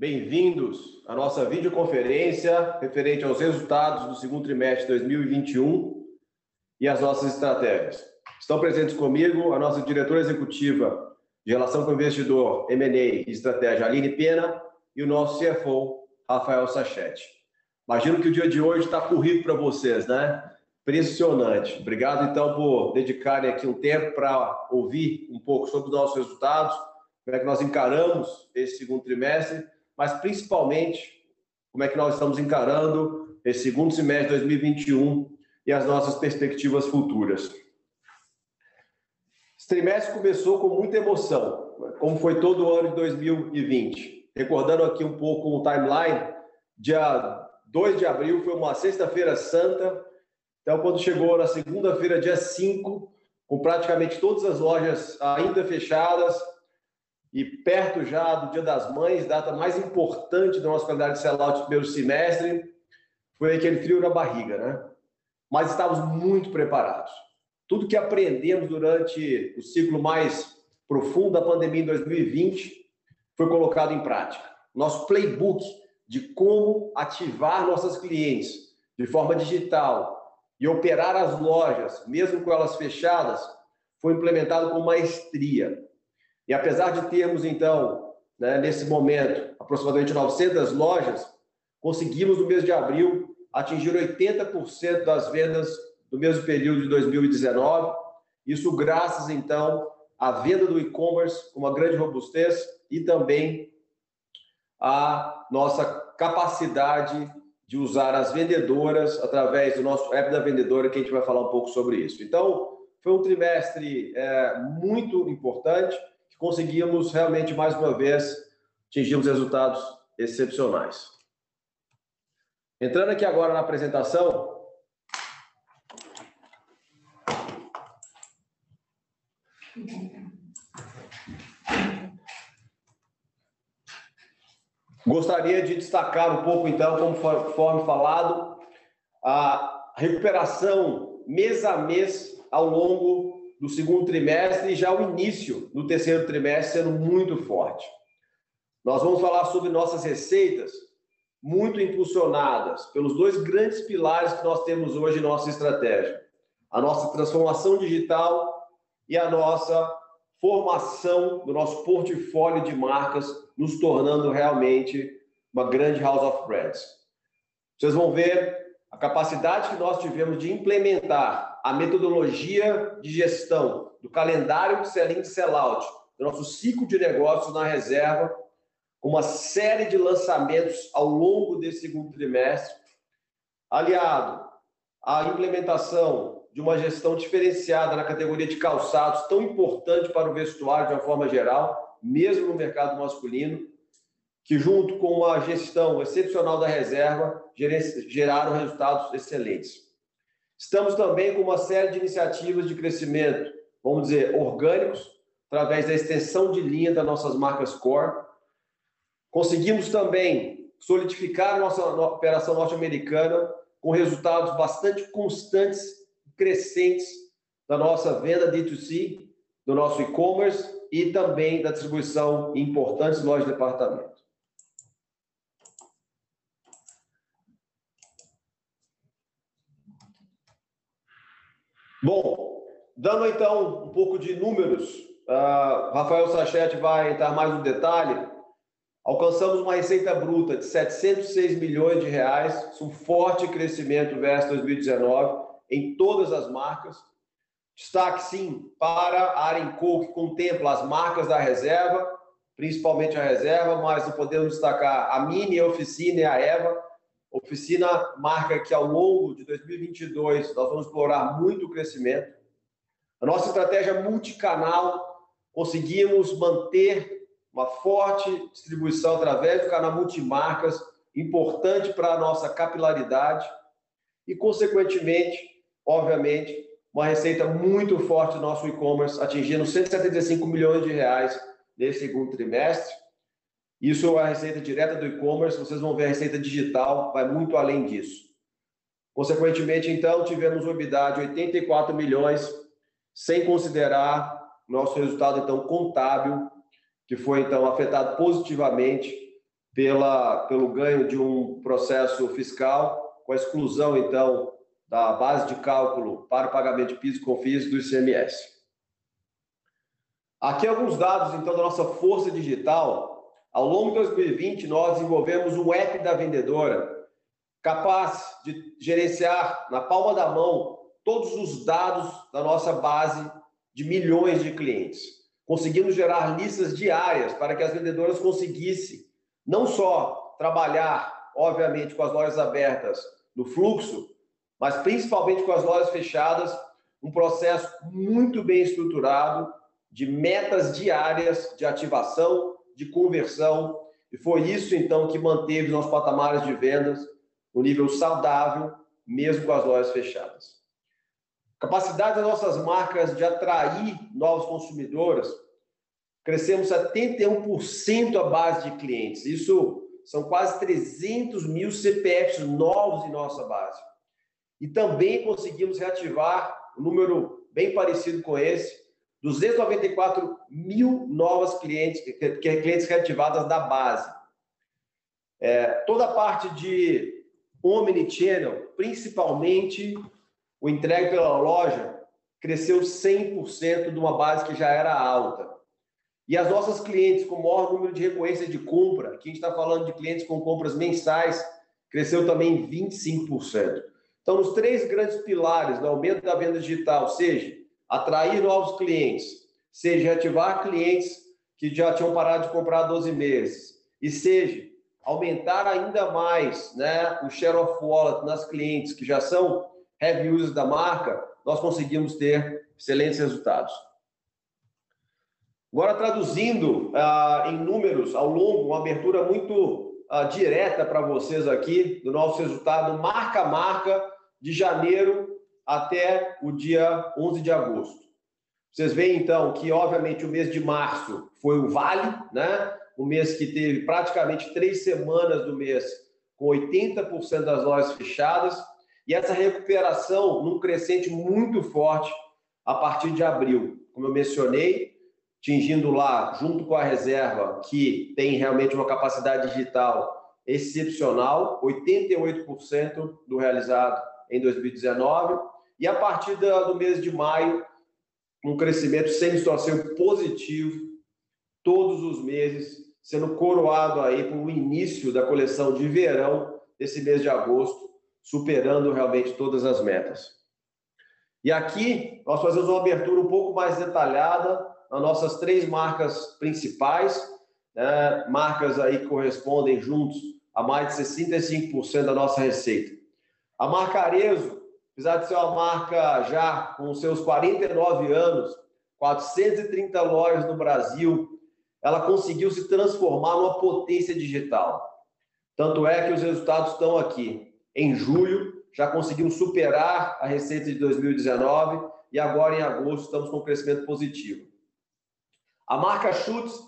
Bem-vindos à nossa videoconferência referente aos resultados do segundo trimestre de 2021 e as nossas estratégias. Estão presentes comigo a nossa diretora executiva de Relação com o Investidor, M&A e Estratégia, Aline Pena, e o nosso CFO, Rafael Sachete. Imagino que o dia de hoje está corrido para vocês, né? Impressionante. Obrigado, então, por dedicarem aqui um tempo para ouvir um pouco sobre os nossos resultados, como é que nós encaramos esse segundo trimestre mas principalmente como é que nós estamos encarando esse segundo semestre de 2021 e as nossas perspectivas futuras. Esse trimestre começou com muita emoção, como foi todo o ano de 2020. Recordando aqui um pouco o timeline, dia 2 de abril foi uma sexta-feira santa, então quando chegou na segunda-feira, dia 5, com praticamente todas as lojas ainda fechadas, e perto já do Dia das Mães, data mais importante da nossa qualidade de sellout do primeiro semestre, foi aquele frio na barriga, né? Mas estávamos muito preparados. Tudo que aprendemos durante o ciclo mais profundo da pandemia em 2020 foi colocado em prática. Nosso playbook de como ativar nossas clientes de forma digital e operar as lojas, mesmo com elas fechadas, foi implementado com maestria e apesar de termos, então, né, nesse momento, aproximadamente 900 lojas, conseguimos, no mês de abril, atingir 80% das vendas do mesmo período de 2019. Isso graças, então, à venda do e-commerce com uma grande robustez e também à nossa capacidade de usar as vendedoras através do nosso app da vendedora, que a gente vai falar um pouco sobre isso. Então, foi um trimestre é, muito importante conseguimos realmente, mais uma vez, atingirmos resultados excepcionais. Entrando aqui agora na apresentação, Gostaria de destacar um pouco, então, conforme falado, a recuperação mês a mês ao longo do segundo trimestre e já o início do terceiro trimestre sendo muito forte. Nós vamos falar sobre nossas receitas, muito impulsionadas pelos dois grandes pilares que nós temos hoje em nossa estratégia: a nossa transformação digital e a nossa formação do nosso portfólio de marcas, nos tornando realmente uma grande house of brands. Vocês vão ver a capacidade que nós tivemos de implementar a metodologia de gestão do calendário de sell-in e sell-out, do nosso ciclo de negócios na reserva, com uma série de lançamentos ao longo desse segundo trimestre, aliado à implementação de uma gestão diferenciada na categoria de calçados, tão importante para o vestuário de uma forma geral, mesmo no mercado masculino, que junto com a gestão excepcional da reserva geraram resultados excelentes. Estamos também com uma série de iniciativas de crescimento, vamos dizer, orgânicos, através da extensão de linha das nossas marcas core. Conseguimos também solidificar nossa operação norte-americana com resultados bastante constantes, crescentes da nossa venda D2C, do nosso e-commerce e também da distribuição em importantes lojas de departamento. Bom, dando então um pouco de números, uh, Rafael Sachete vai entrar mais no detalhe. Alcançamos uma receita bruta de 706 milhões de reais, um forte crescimento versus 2019 em todas as marcas. Destaque, sim, para a Arenco, que contempla as marcas da reserva, principalmente a reserva, mas podemos destacar a Mini, a Oficina e a Eva, Oficina marca que ao longo de 2022 nós vamos explorar muito o crescimento. A nossa estratégia multicanal, conseguimos manter uma forte distribuição através do canal multimarcas, importante para a nossa capilaridade e, consequentemente, obviamente, uma receita muito forte do nosso e-commerce, atingindo 175 milhões de reais nesse segundo trimestre isso é a receita direta do e-commerce, vocês vão ver a receita digital, vai muito além disso. Consequentemente, então, tivemos uma EBITDA de 84 milhões, sem considerar nosso resultado, então, contábil, que foi, então, afetado positivamente pela, pelo ganho de um processo fiscal, com a exclusão, então, da base de cálculo para o pagamento de PIS e COFINS do ICMS. Aqui alguns dados, então, da nossa força digital. Ao longo de 2020, nós desenvolvemos um app da vendedora capaz de gerenciar na palma da mão todos os dados da nossa base de milhões de clientes. Conseguimos gerar listas diárias para que as vendedoras conseguissem não só trabalhar, obviamente, com as lojas abertas no fluxo, mas principalmente com as lojas fechadas, um processo muito bem estruturado de metas diárias de ativação, de conversão, e foi isso então que manteve nossos patamares de vendas no nível saudável, mesmo com as lojas fechadas. Capacidade das nossas marcas de atrair novos consumidores, crescemos 71% a base de clientes. Isso são quase 300 mil CPFs novos em nossa base. E também conseguimos reativar um número bem parecido com esse, 294 mil novas clientes, clientes reativadas da base. É, toda a parte de Omnichannel, principalmente o entregue pela loja, cresceu 100% de uma base que já era alta. E as nossas clientes com maior número de recorrência de compra, aqui a gente está falando de clientes com compras mensais, cresceu também 25%. Então, nos três grandes pilares do aumento da venda digital, seja atrair novos clientes, seja ativar clientes que já tinham parado de comprar há 12 meses, e seja aumentar ainda mais né, o share of wallet nas clientes que já são heavy users da marca, nós conseguimos ter excelentes resultados. Agora, traduzindo ah, em números ao longo, uma abertura muito ah, direta para vocês aqui do nosso resultado marca marca de janeiro até o dia 11 de agosto. Vocês veem, então, que, obviamente, o mês de março foi o vale, né? um mês que teve praticamente três semanas do mês com 80% das lojas fechadas, e essa recuperação num crescente muito forte a partir de abril. Como eu mencionei, atingindo lá, junto com a reserva, que tem realmente uma capacidade digital excepcional, 88% do realizado em 2019, e a partir do mês de maio, um crescimento sem distorção positivo, todos os meses, sendo coroado aí por um início da coleção de verão desse mês de agosto, superando realmente todas as metas. E aqui nós fazemos uma abertura um pouco mais detalhada nas nossas três marcas principais, né? marcas aí que correspondem juntos a mais de 65% da nossa receita. A marca Arezo apesar de ser uma marca já com seus 49 anos, 430 lojas no Brasil, ela conseguiu se transformar numa potência digital. Tanto é que os resultados estão aqui. Em julho, já conseguimos superar a receita de 2019 e agora em agosto estamos com um crescimento positivo. A marca Schutz,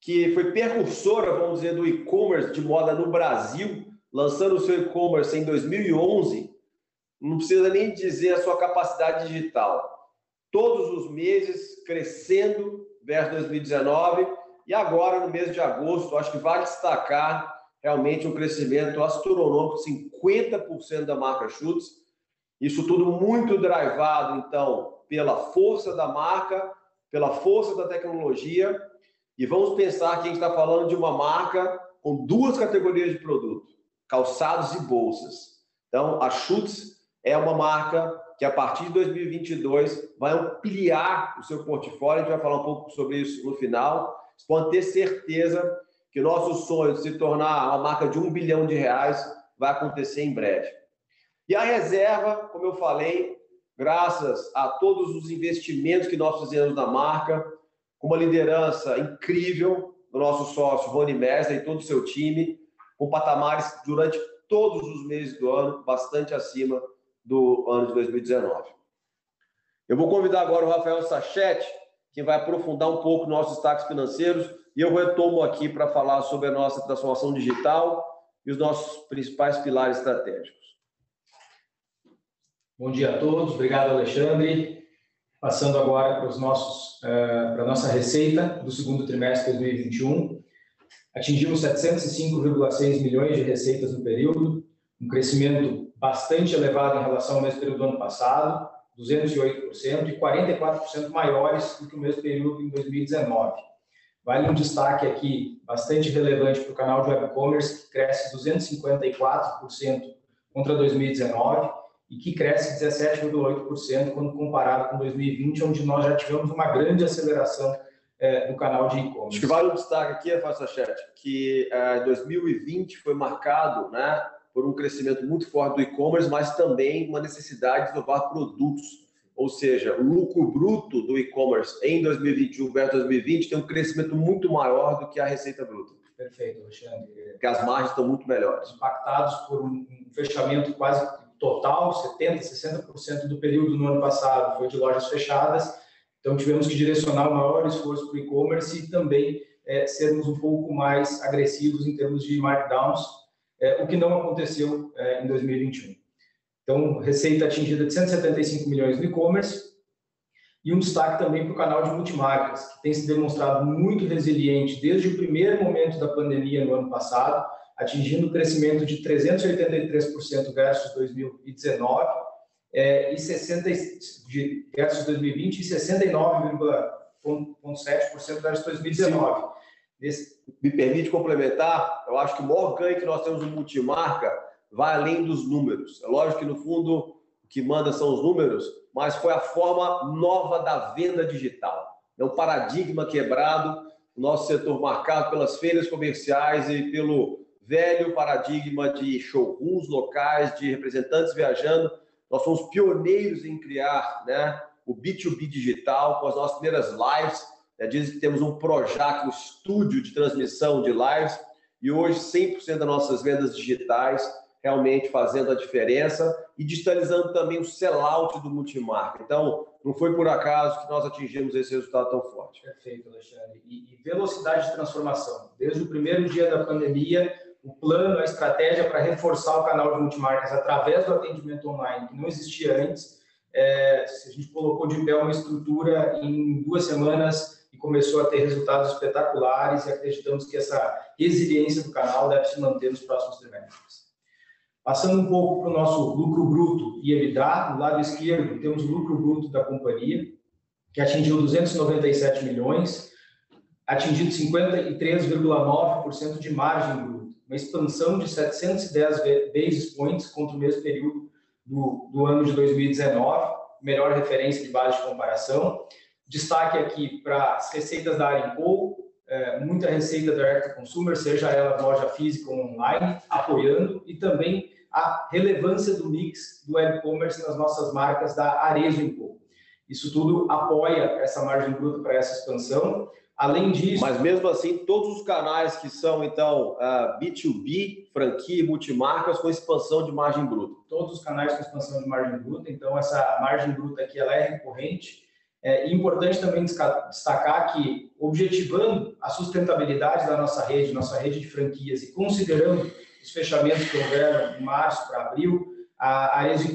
que foi precursora, vamos dizer, do e-commerce de moda no Brasil, lançando o seu e-commerce em 2011, não precisa nem dizer a sua capacidade digital. Todos os meses crescendo versus 2019 e agora no mês de agosto, acho que vale destacar realmente um crescimento astronômico, 50% da marca Chutes. Isso tudo muito drivado, então, pela força da marca, pela força da tecnologia. E vamos pensar que a gente está falando de uma marca com duas categorias de produto: calçados e bolsas. Então, a Chutes é uma marca que a partir de 2022 vai ampliar o seu portfólio. A gente vai falar um pouco sobre isso no final. Vocês podem ter certeza que o nosso sonho de se tornar uma marca de um bilhão de reais vai acontecer em breve. E a reserva, como eu falei, graças a todos os investimentos que nós fizemos na marca, com uma liderança incrível do nosso sócio Rony Messer e todo o seu time, com patamares durante todos os meses do ano bastante acima do ano de 2019. Eu vou convidar agora o Rafael Sachete, que vai aprofundar um pouco nossos destaques financeiros, e eu retomo aqui para falar sobre a nossa transformação digital e os nossos principais pilares estratégicos. Bom dia a todos, obrigado Alexandre. Passando agora para os nossos uh, para a nossa receita do segundo trimestre de 2021. Atingimos 705,6 milhões de receitas no período, um crescimento bastante elevado em relação ao mesmo período do ano passado, 208%, e 44% maiores do que o mesmo período em 2019. Vale um destaque aqui bastante relevante para o canal de web commerce, que cresce 254% contra 2019 e que cresce 17,8% quando comparado com 2020, onde nós já tivemos uma grande aceleração é, do canal de e-commerce. Acho que vale um destaque aqui, Fácil Chat, que é, 2020 foi marcado né, por um crescimento muito forte do e-commerce, mas também uma necessidade de inovar produtos. Ou seja, o lucro bruto do e-commerce em 2021 versus 2020 tem um crescimento muito maior do que a receita bruta. Perfeito, Alexandre. Porque as margens estão muito melhores. Impactados por um fechamento quase total, 70%, 60% do período no ano passado foi de lojas fechadas então, tivemos que direcionar o maior esforço para o e-commerce e também é, sermos um pouco mais agressivos em termos de markdowns, o que não aconteceu é, em 2021. Então, receita atingida de 175 milhões no e-commerce e um destaque também para o canal de multimarcas, que tem se demonstrado muito resiliente desde o primeiro momento da pandemia no ano passado, atingindo um crescimento de 383% versus 2019 é, e 60 de versus 2020 e 69,7% versus 2019. Esse... Me permite complementar? Eu acho que o maior ganho que nós temos no multimarca vai além dos números. É lógico que no fundo o que manda são os números, mas foi a forma nova da venda digital. É um paradigma quebrado, nosso setor marcado pelas feiras comerciais e pelo velho paradigma de showrooms locais, de representantes viajando nós fomos pioneiros em criar né, o B2B digital com as nossas primeiras lives. Né, dizem que temos um Projac, um estúdio de transmissão de lives, e hoje 100% das nossas vendas digitais realmente fazendo a diferença e digitalizando também o sellout do multimarca. Então, não foi por acaso que nós atingimos esse resultado tão forte. Perfeito, Alexandre. E, e velocidade de transformação. Desde o primeiro dia da pandemia, o plano, a estratégia para reforçar o canal de multimarcas através do atendimento online, que não existia antes. É, a gente colocou de pé uma estrutura em duas semanas e começou a ter resultados espetaculares e acreditamos que essa resiliência do canal deve se manter nos próximos trimestres. Passando um pouco para o nosso lucro bruto e EBITDA, no lado esquerdo temos o lucro bruto da companhia, que atingiu 297 milhões, atingido 53,9% de margem bruta uma expansão de 710 basis points contra o mesmo período do, do ano de 2019, melhor referência de base de comparação. Destaque aqui para as receitas da Arenco, é, muita receita direct to consumer, seja ela loja física ou online, apoiando, e também a relevância do mix do e-commerce nas nossas marcas da Arezo Co. Isso tudo apoia essa margem bruta para essa expansão. Além disso. Mas mesmo assim, todos os canais que são, então, uh, ah, B2B, franquia e multimarcas, com expansão de margem bruta. Todos os canais com expansão de margem bruta, então essa margem bruta aqui ela é recorrente. É importante também destacar que, objetivando a sustentabilidade da nossa rede, nossa rede de franquias, e considerando os fechamentos que houveram de março para abril, a Arezzo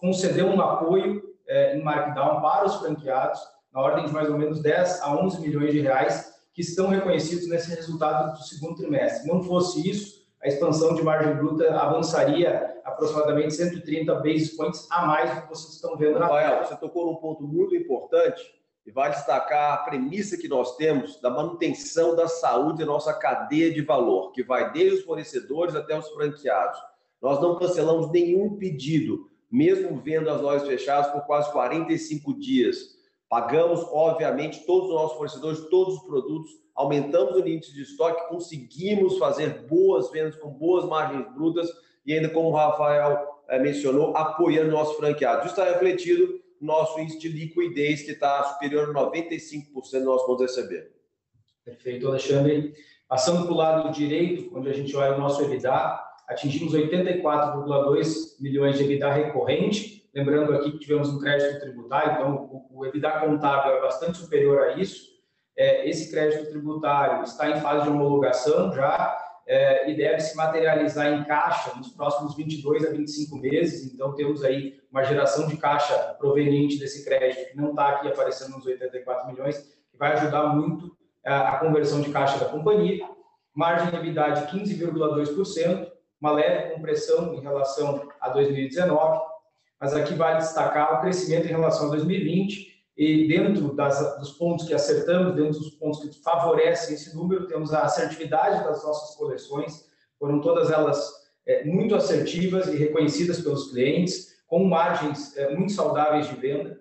concedeu um apoio é, em markdown para os franqueados, na ordem de mais ou menos 10 a 11 milhões de reais que estão reconhecidos nesse resultado do segundo trimestre. Não fosse isso, a expansão de margem bruta avançaria aproximadamente 130 basis points a mais do que vocês estão vendo na Rafael, você tocou num ponto muito importante e vai destacar a premissa que nós temos da manutenção da saúde da nossa cadeia de valor, que vai desde os fornecedores até os franqueados. Nós não cancelamos nenhum pedido, mesmo vendo as lojas fechadas por quase 45 dias. Pagamos, obviamente, todos os nossos fornecedores, todos os produtos, aumentamos o limite de estoque, conseguimos fazer boas vendas com boas margens brutas e ainda, como o Rafael é, mencionou, apoiando nossos franqueados. Isso está refletido no nosso índice de liquidez, que está superior a 95% do nosso ponto de receber. Perfeito, Alexandre. Passando para o lado direito, onde a gente olha o nosso EBITDA, atingimos 84,2 milhões de EBITDA recorrente, Lembrando aqui que tivemos um crédito tributário, então o, EBITDA contábil é bastante superior a isso. É, esse crédito tributário está em fase de homologação já é, e deve se materializar em caixa nos próximos 22 a 25 meses. Então, temos aí uma geração de caixa proveniente desse crédito, que não está aqui aparecendo nos 84 milhões, que vai ajudar muito a, a conversão de caixa da companhia. margem de EBITDA de 15,2%, uma leve compressão em relação a 2019, mas aqui vale destacar o crescimento em relação a 2020 e dentro das, dos pontos que acertamos, dentro dos pontos que favorecem esse número, temos a assertividade das nossas coleções, foram todas elas é, muito assertivas e reconhecidas pelos clientes, com margens é, muito saudáveis de venda.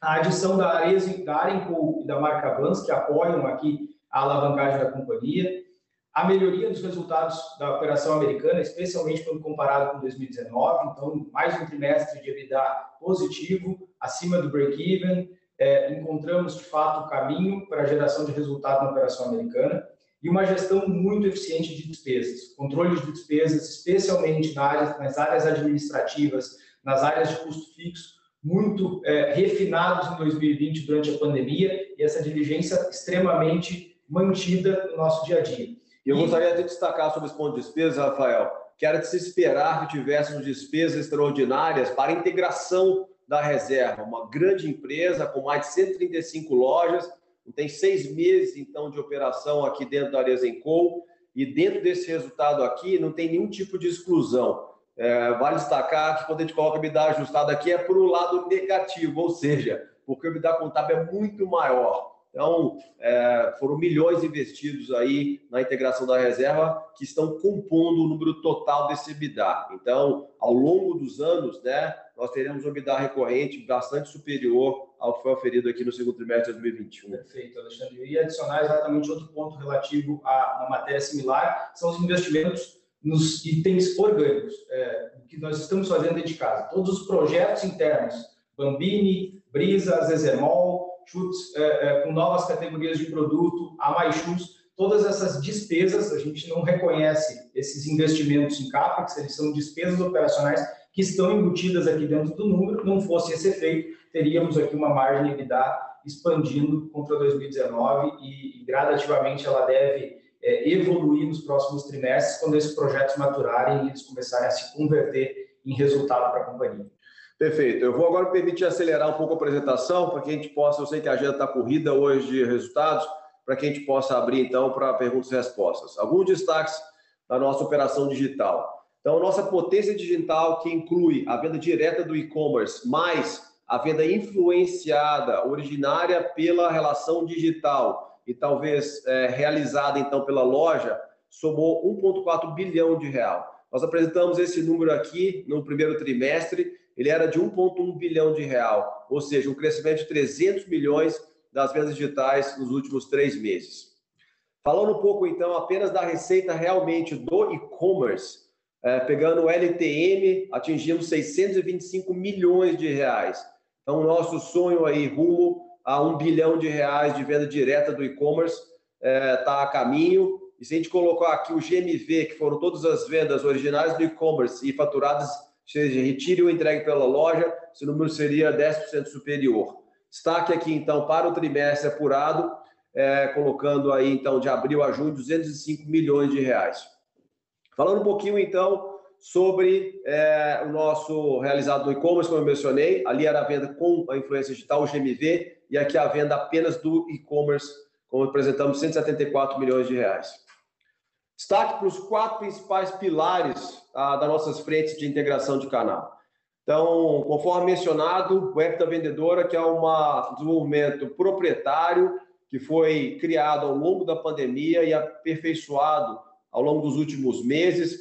A adição da Arezzo, da Arenco e da marca Vans, que apoiam aqui a alavancagem da companhia, a melhoria dos resultados da operação americana, especialmente quando comparado com 2019, então mais um trimestre de EBITDA positivo, acima do break-even, é, encontramos de fato o caminho para a geração de resultado na operação americana e uma gestão muito eficiente de despesas, controle de despesas, especialmente na área, nas áreas administrativas, nas áreas de custo fixo, muito é, refinados em 2020 durante a pandemia e essa diligência extremamente mantida no nosso dia a dia. E eu gostaria de destacar sobre esse ponto de despesa, Rafael, que era de se esperar que tivéssemos despesas extraordinárias para a integração da reserva, uma grande empresa com mais de 135 lojas, tem seis meses então de operação aqui dentro da Arezenco, e dentro desse resultado aqui não tem nenhum tipo de exclusão. É, vale destacar que quando a gente coloca o EBITDA ajustado aqui é para o lado negativo, ou seja, porque o EBITDA contábil é muito maior. Então, é, foram milhões investidos aí na integração da reserva que estão compondo o número total desse EBITDA. Então, ao longo dos anos, né, nós teremos um EBITDA recorrente bastante superior ao que foi oferido aqui no segundo trimestre de 2021. Perfeito, Alexandre. E adicionar exatamente outro ponto relativo a uma matéria similar, são os investimentos nos itens orgânicos, é, que nós estamos fazendo dentro de casa. Todos os projetos internos, Bambini, Brisa, Zezermol, chutes é, é, com novas categorias de produto, a mais chutes, todas essas despesas, a gente não reconhece esses investimentos em CAPEX, eles são despesas operacionais que estão embutidas aqui dentro do número, não fosse esse efeito, teríamos aqui uma margem EBITDA expandindo contra 2019 e, e gradativamente ela deve é, evoluir nos próximos trimestres, quando esses projetos maturarem e eles começarem a se converter em resultado para a companhia. Perfeito. Eu vou agora permitir acelerar um pouco a apresentação para que a gente possa, eu sei que a agenda está corrida hoje de resultados, para que a gente possa abrir então para perguntas e respostas. Alguns destaques da nossa operação digital. Então, nossa potência digital, que inclui a venda direta do e-commerce, mais a venda influenciada, originária pela relação digital e talvez é, realizada então pela loja, somou 1,4 bilhão de real. Nós apresentamos esse número aqui no primeiro trimestre ele era de 1,1 bilhão de real, ou seja, um crescimento de 300 milhões das vendas digitais nos últimos três meses. Falando um pouco, então, apenas da receita realmente do e-commerce, é, pegando o LTM, atingimos 625 milhões de reais. Então, nosso sonho aí rumo a um bilhão de reais de venda direta do e-commerce está é, tá a caminho. E se a gente colocar aqui o GMV, que foram todas as vendas originais do e-commerce e faturadas seja, retire ou entregue pela loja, esse número seria 10% superior. Destaque aqui, então, para o trimestre apurado, é, colocando aí, então, de abril a junho, 205 milhões de reais. Falando um pouquinho, então, sobre é, o nosso realizado no e-commerce, como eu mencionei, ali era a venda com a influência digital, o GMV, e aqui a venda apenas do e-commerce, como apresentamos, 174 milhões de reais. Destaque para os quatro principais pilares ah, das nossas frentes de integração de canal. Então, conforme mencionado, o app da vendedora, que é um desenvolvimento proprietário que foi criado ao longo da pandemia e aperfeiçoado ao longo dos últimos meses.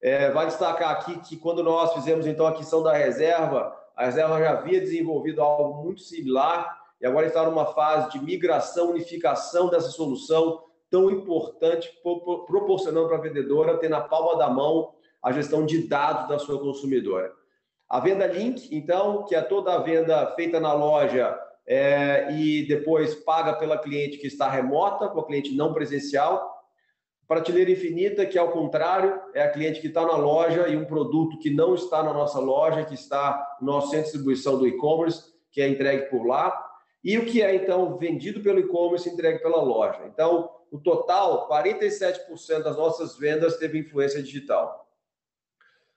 É, vai destacar aqui que quando nós fizemos então a aquisição da reserva, a reserva já havia desenvolvido algo muito similar e agora está numa fase de migração, unificação dessa solução tão importante, proporcionando para a vendedora ter na palma da mão a gestão de dados da sua consumidora. A venda link, então, que é toda a venda feita na loja é, e depois paga pela cliente que está remota, com a cliente não presencial. Prateleira infinita, que ao contrário, é a cliente que está na loja e um produto que não está na nossa loja, que está no nosso centro de distribuição do e-commerce, que é entregue por lá. E o que é, então, vendido pelo e-commerce entregue pela loja. Então, no total, 47% das nossas vendas teve influência digital.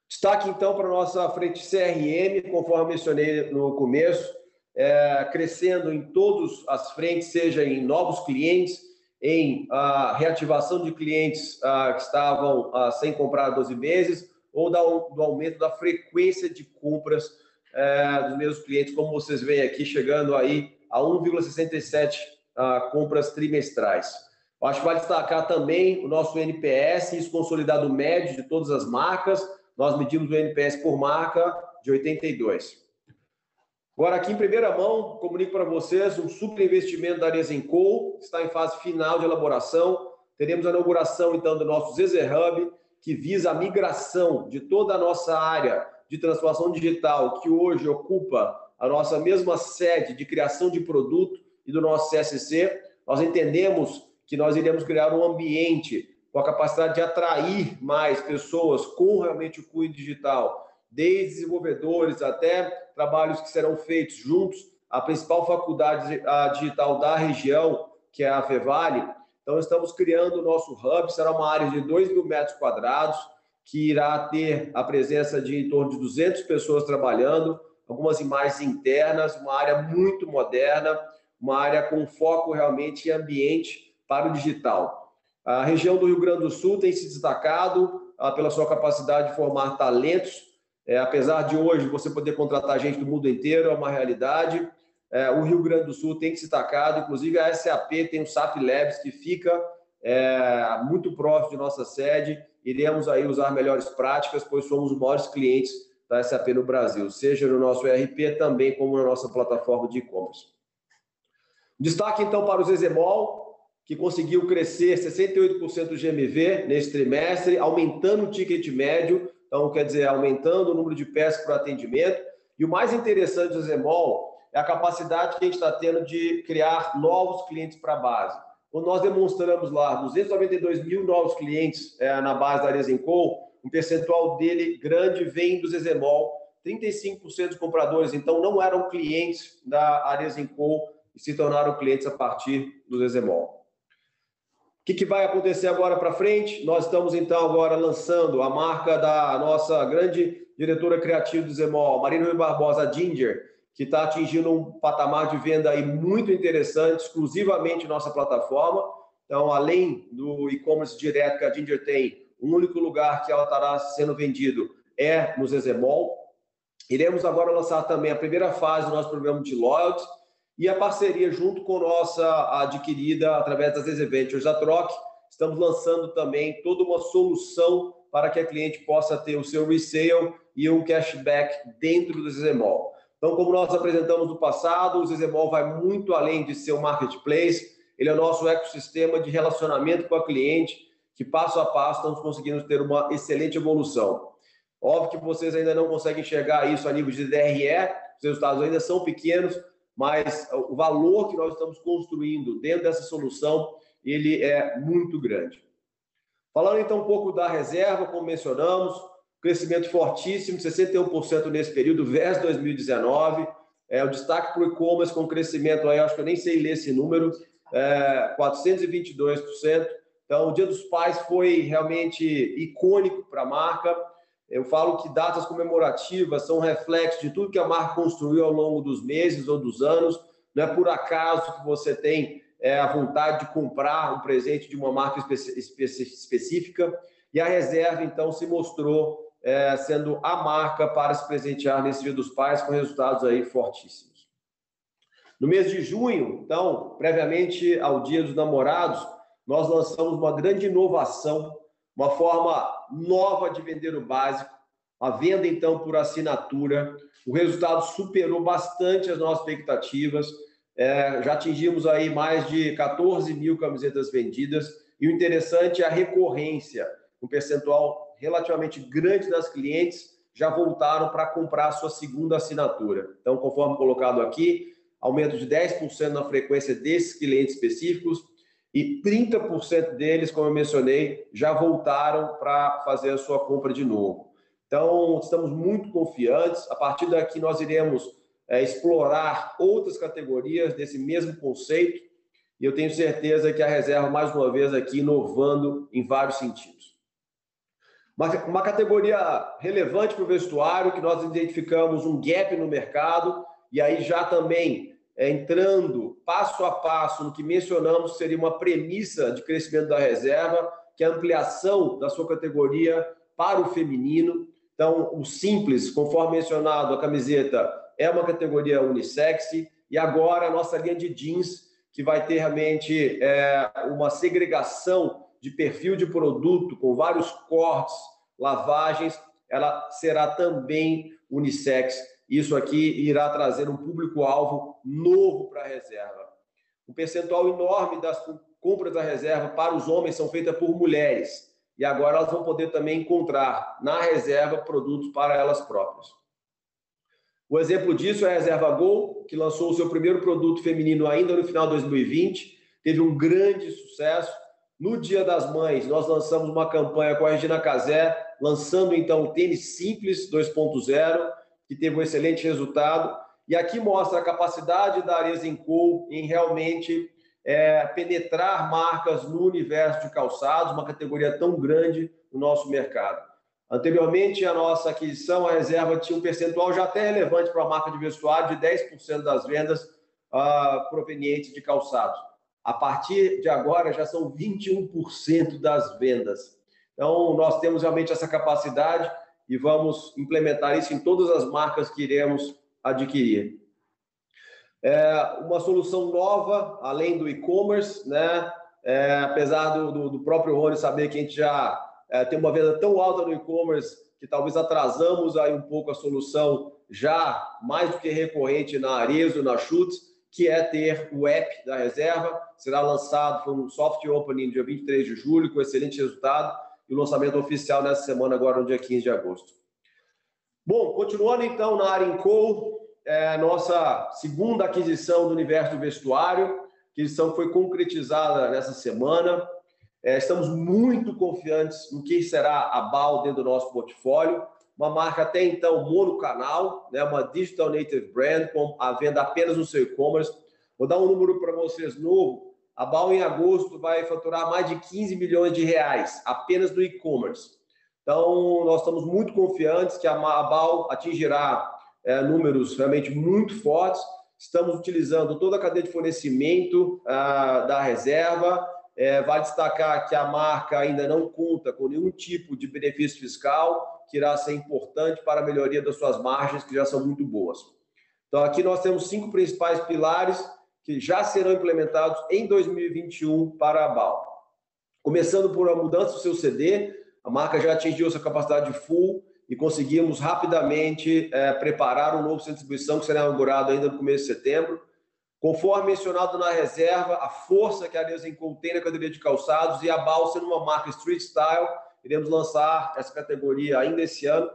Destaque, então, para a nossa frente CRM, conforme mencionei no começo, é, crescendo em todas as frentes, seja em novos clientes, em uh, reativação de clientes uh, que estavam uh, sem comprar 12 meses ou da, do aumento da frequência de compras uh, dos meus clientes, como vocês veem aqui, chegando aí a 1,67 compras trimestrais. Acho que vale destacar também o nosso NPS, isso consolidado médio de todas as marcas. Nós medimos o NPS por marca de 82. Agora, aqui em primeira mão, comunico para vocês um super investimento da Arezenco, está em fase final de elaboração. Teremos a inauguração, então, do nosso Zeze Hub, que visa a migração de toda a nossa área de transformação digital, que hoje ocupa a nossa mesma sede de criação de produto e do nosso CSC. Nós entendemos que nós iremos criar um ambiente com a capacidade de atrair mais pessoas com realmente o cunho digital, desde desenvolvedores até trabalhos que serão feitos juntos à principal faculdade digital da região, que é a Fevale. Então, estamos criando o nosso hub, será uma área de 2 mil metros quadrados, que irá ter a presença de em torno de 200 pessoas trabalhando, algumas imagens internas, uma área muito moderna, uma área com foco realmente em ambiente para o digital. A região do Rio Grande do Sul tem se destacado ah, pela sua capacidade de formar talentos. É, apesar de hoje você poder contratar gente do mundo inteiro, é uma realidade. É, o Rio Grande do Sul tem se destacado, inclusive a SAP tem o SAP Labs, que fica é, muito próximo de nossa sede. Iremos aí usar melhores práticas, pois somos os maiores clientes da SAP no Brasil, seja no nosso ERP, também como na nossa plataforma de e-commerce. Destaque então para o Zezemol, que conseguiu crescer 68% do GMV nesse trimestre, aumentando o ticket médio, então quer dizer, aumentando o número de peças para atendimento. E o mais interessante do Zemol é a capacidade que a gente está tendo de criar novos clientes para a base. Quando nós demonstramos lá 292 mil novos clientes é, na base da Arezenco, um percentual dele grande vem do Zezemol, 35% dos compradores, então, não eram clientes da Arezenco e se tornaram clientes a partir do Zezemol. O que, que vai acontecer agora para frente? Nós estamos, então, agora lançando a marca da nossa grande diretora criativa do Zemol, Marina Barbosa, a Ginger, que está atingindo um patamar de venda aí muito interessante, exclusivamente nossa plataforma. Então, além do e-commerce direto que a Ginger tem, o único lugar que ela estará sendo vendido é no Zezemol. Iremos agora lançar também a primeira fase do nosso programa de loyalty, e a parceria junto com nossa adquirida através das Ventures da Troc, estamos lançando também toda uma solução para que a cliente possa ter o seu resale e um cashback dentro do Zezemol. Então, como nós apresentamos no passado, o Zezemol vai muito além de ser um marketplace, ele é o nosso ecossistema de relacionamento com a cliente, que passo a passo estamos conseguindo ter uma excelente evolução. Óbvio que vocês ainda não conseguem enxergar isso a nível de DRE, os resultados ainda são pequenos, mas o valor que nós estamos construindo dentro dessa solução, ele é muito grande. Falando então um pouco da reserva, como mencionamos, crescimento fortíssimo, 61% nesse período versus 2019. É, o destaque para o e-commerce com crescimento aí, acho que eu nem sei ler esse número, é, 422%. Então, o Dia dos Pais foi realmente icônico para a marca. Eu falo que datas comemorativas são reflexo de tudo que a marca construiu ao longo dos meses ou dos anos. Não é por acaso que você tem é, a vontade de comprar um presente de uma marca específica. E a reserva, então, se mostrou é, sendo a marca para se presentear nesse Dia dos Pais, com resultados aí fortíssimos. No mês de junho, então, previamente ao Dia dos Namorados, nós lançamos uma grande inovação uma forma nova de vender o básico, a venda então por assinatura. O resultado superou bastante as nossas expectativas. É, já atingimos aí mais de 14 mil camisetas vendidas. E o interessante é a recorrência. Um percentual relativamente grande das clientes já voltaram para comprar a sua segunda assinatura. Então, conforme colocado aqui, aumento de 10% na frequência desses clientes específicos, e 30% deles, como eu mencionei, já voltaram para fazer a sua compra de novo. Então, estamos muito confiantes. A partir daqui, nós iremos é, explorar outras categorias desse mesmo conceito e eu tenho certeza que a reserva, mais uma vez, aqui inovando em vários sentidos. Uma, uma categoria relevante para o vestuário, que nós identificamos um gap no mercado, e aí já também entrando passo a passo no que mencionamos seria uma premissa de crescimento da reserva, que é a ampliação da sua categoria para o feminino. Então, o simples, conforme mencionado, a camiseta é uma categoria unissex, e agora a nossa linha de jeans, que vai ter realmente é, uma segregação de perfil de produto com vários cortes, lavagens, ela será também unissex. Isso aqui irá trazer um público-alvo novo para a reserva. Um percentual enorme das compras da reserva para os homens são feitas por mulheres. E agora elas vão poder também encontrar na reserva produtos para elas próprias. O exemplo disso é a Reserva Gol, que lançou o seu primeiro produto feminino ainda no final de 2020, teve um grande sucesso. No Dia das Mães, nós lançamos uma campanha com a Regina Casé, lançando então o tênis simples 2.0, que teve um excelente resultado. E aqui mostra a capacidade da Arezenco em realmente é, penetrar marcas no universo de calçados, uma categoria tão grande no nosso mercado. Anteriormente, a nossa aquisição, a reserva tinha um percentual já até relevante para a marca de vestuário de 10% das vendas uh, provenientes de calçados. A partir de agora, já são 21% das vendas. Então, nós temos realmente essa capacidade e vamos implementar isso em todas as marcas que iremos adquirir. É uma solução nova, além do e-commerce, né? É, apesar do, do, próprio Rony saber que a gente já é, tem uma venda tão alta no e-commerce que talvez atrasamos aí um pouco a solução já mais do que recorrente na Arezo, na Chutes, que é ter o app da reserva. Será lançado, foi um soft opening dia 23 de julho, com excelente resultado, e o lançamento oficial nessa semana, agora no dia 15 de agosto. Bom, continuando então na Arinco, é, nossa segunda aquisição do universo do vestuário, aquisição foi concretizada nessa semana. É, estamos muito confiantes no que será a BAL dentro do nosso portfólio. Uma marca até então monocanal, né, uma digital native brand, com a venda apenas no seu e-commerce. Vou dar um número para vocês novo. A BAL em agosto vai faturar mais de 15 milhões de reais apenas no e-commerce. Então, nós estamos muito confiantes que a BAL atingirá é, números realmente muito fortes. Estamos utilizando toda a cadeia de fornecimento ah, da reserva, é, vale destacar que a marca ainda não conta com nenhum tipo de benefício fiscal, que irá ser importante para a melhoria das suas margens, que já são muito boas. Então, aqui nós temos cinco principais pilares que já serão implementados em 2021 para a BAL. Começando por a mudança do seu CD, a marca já atingiu sua capacidade full e conseguimos rapidamente é, preparar um novo centro de distribuição que será inaugurado ainda no começo de setembro. Conforme mencionado na reserva, a força que a Nesenco tem na categoria de calçados e a Balsa numa marca Street Style, iremos lançar essa categoria ainda esse ano.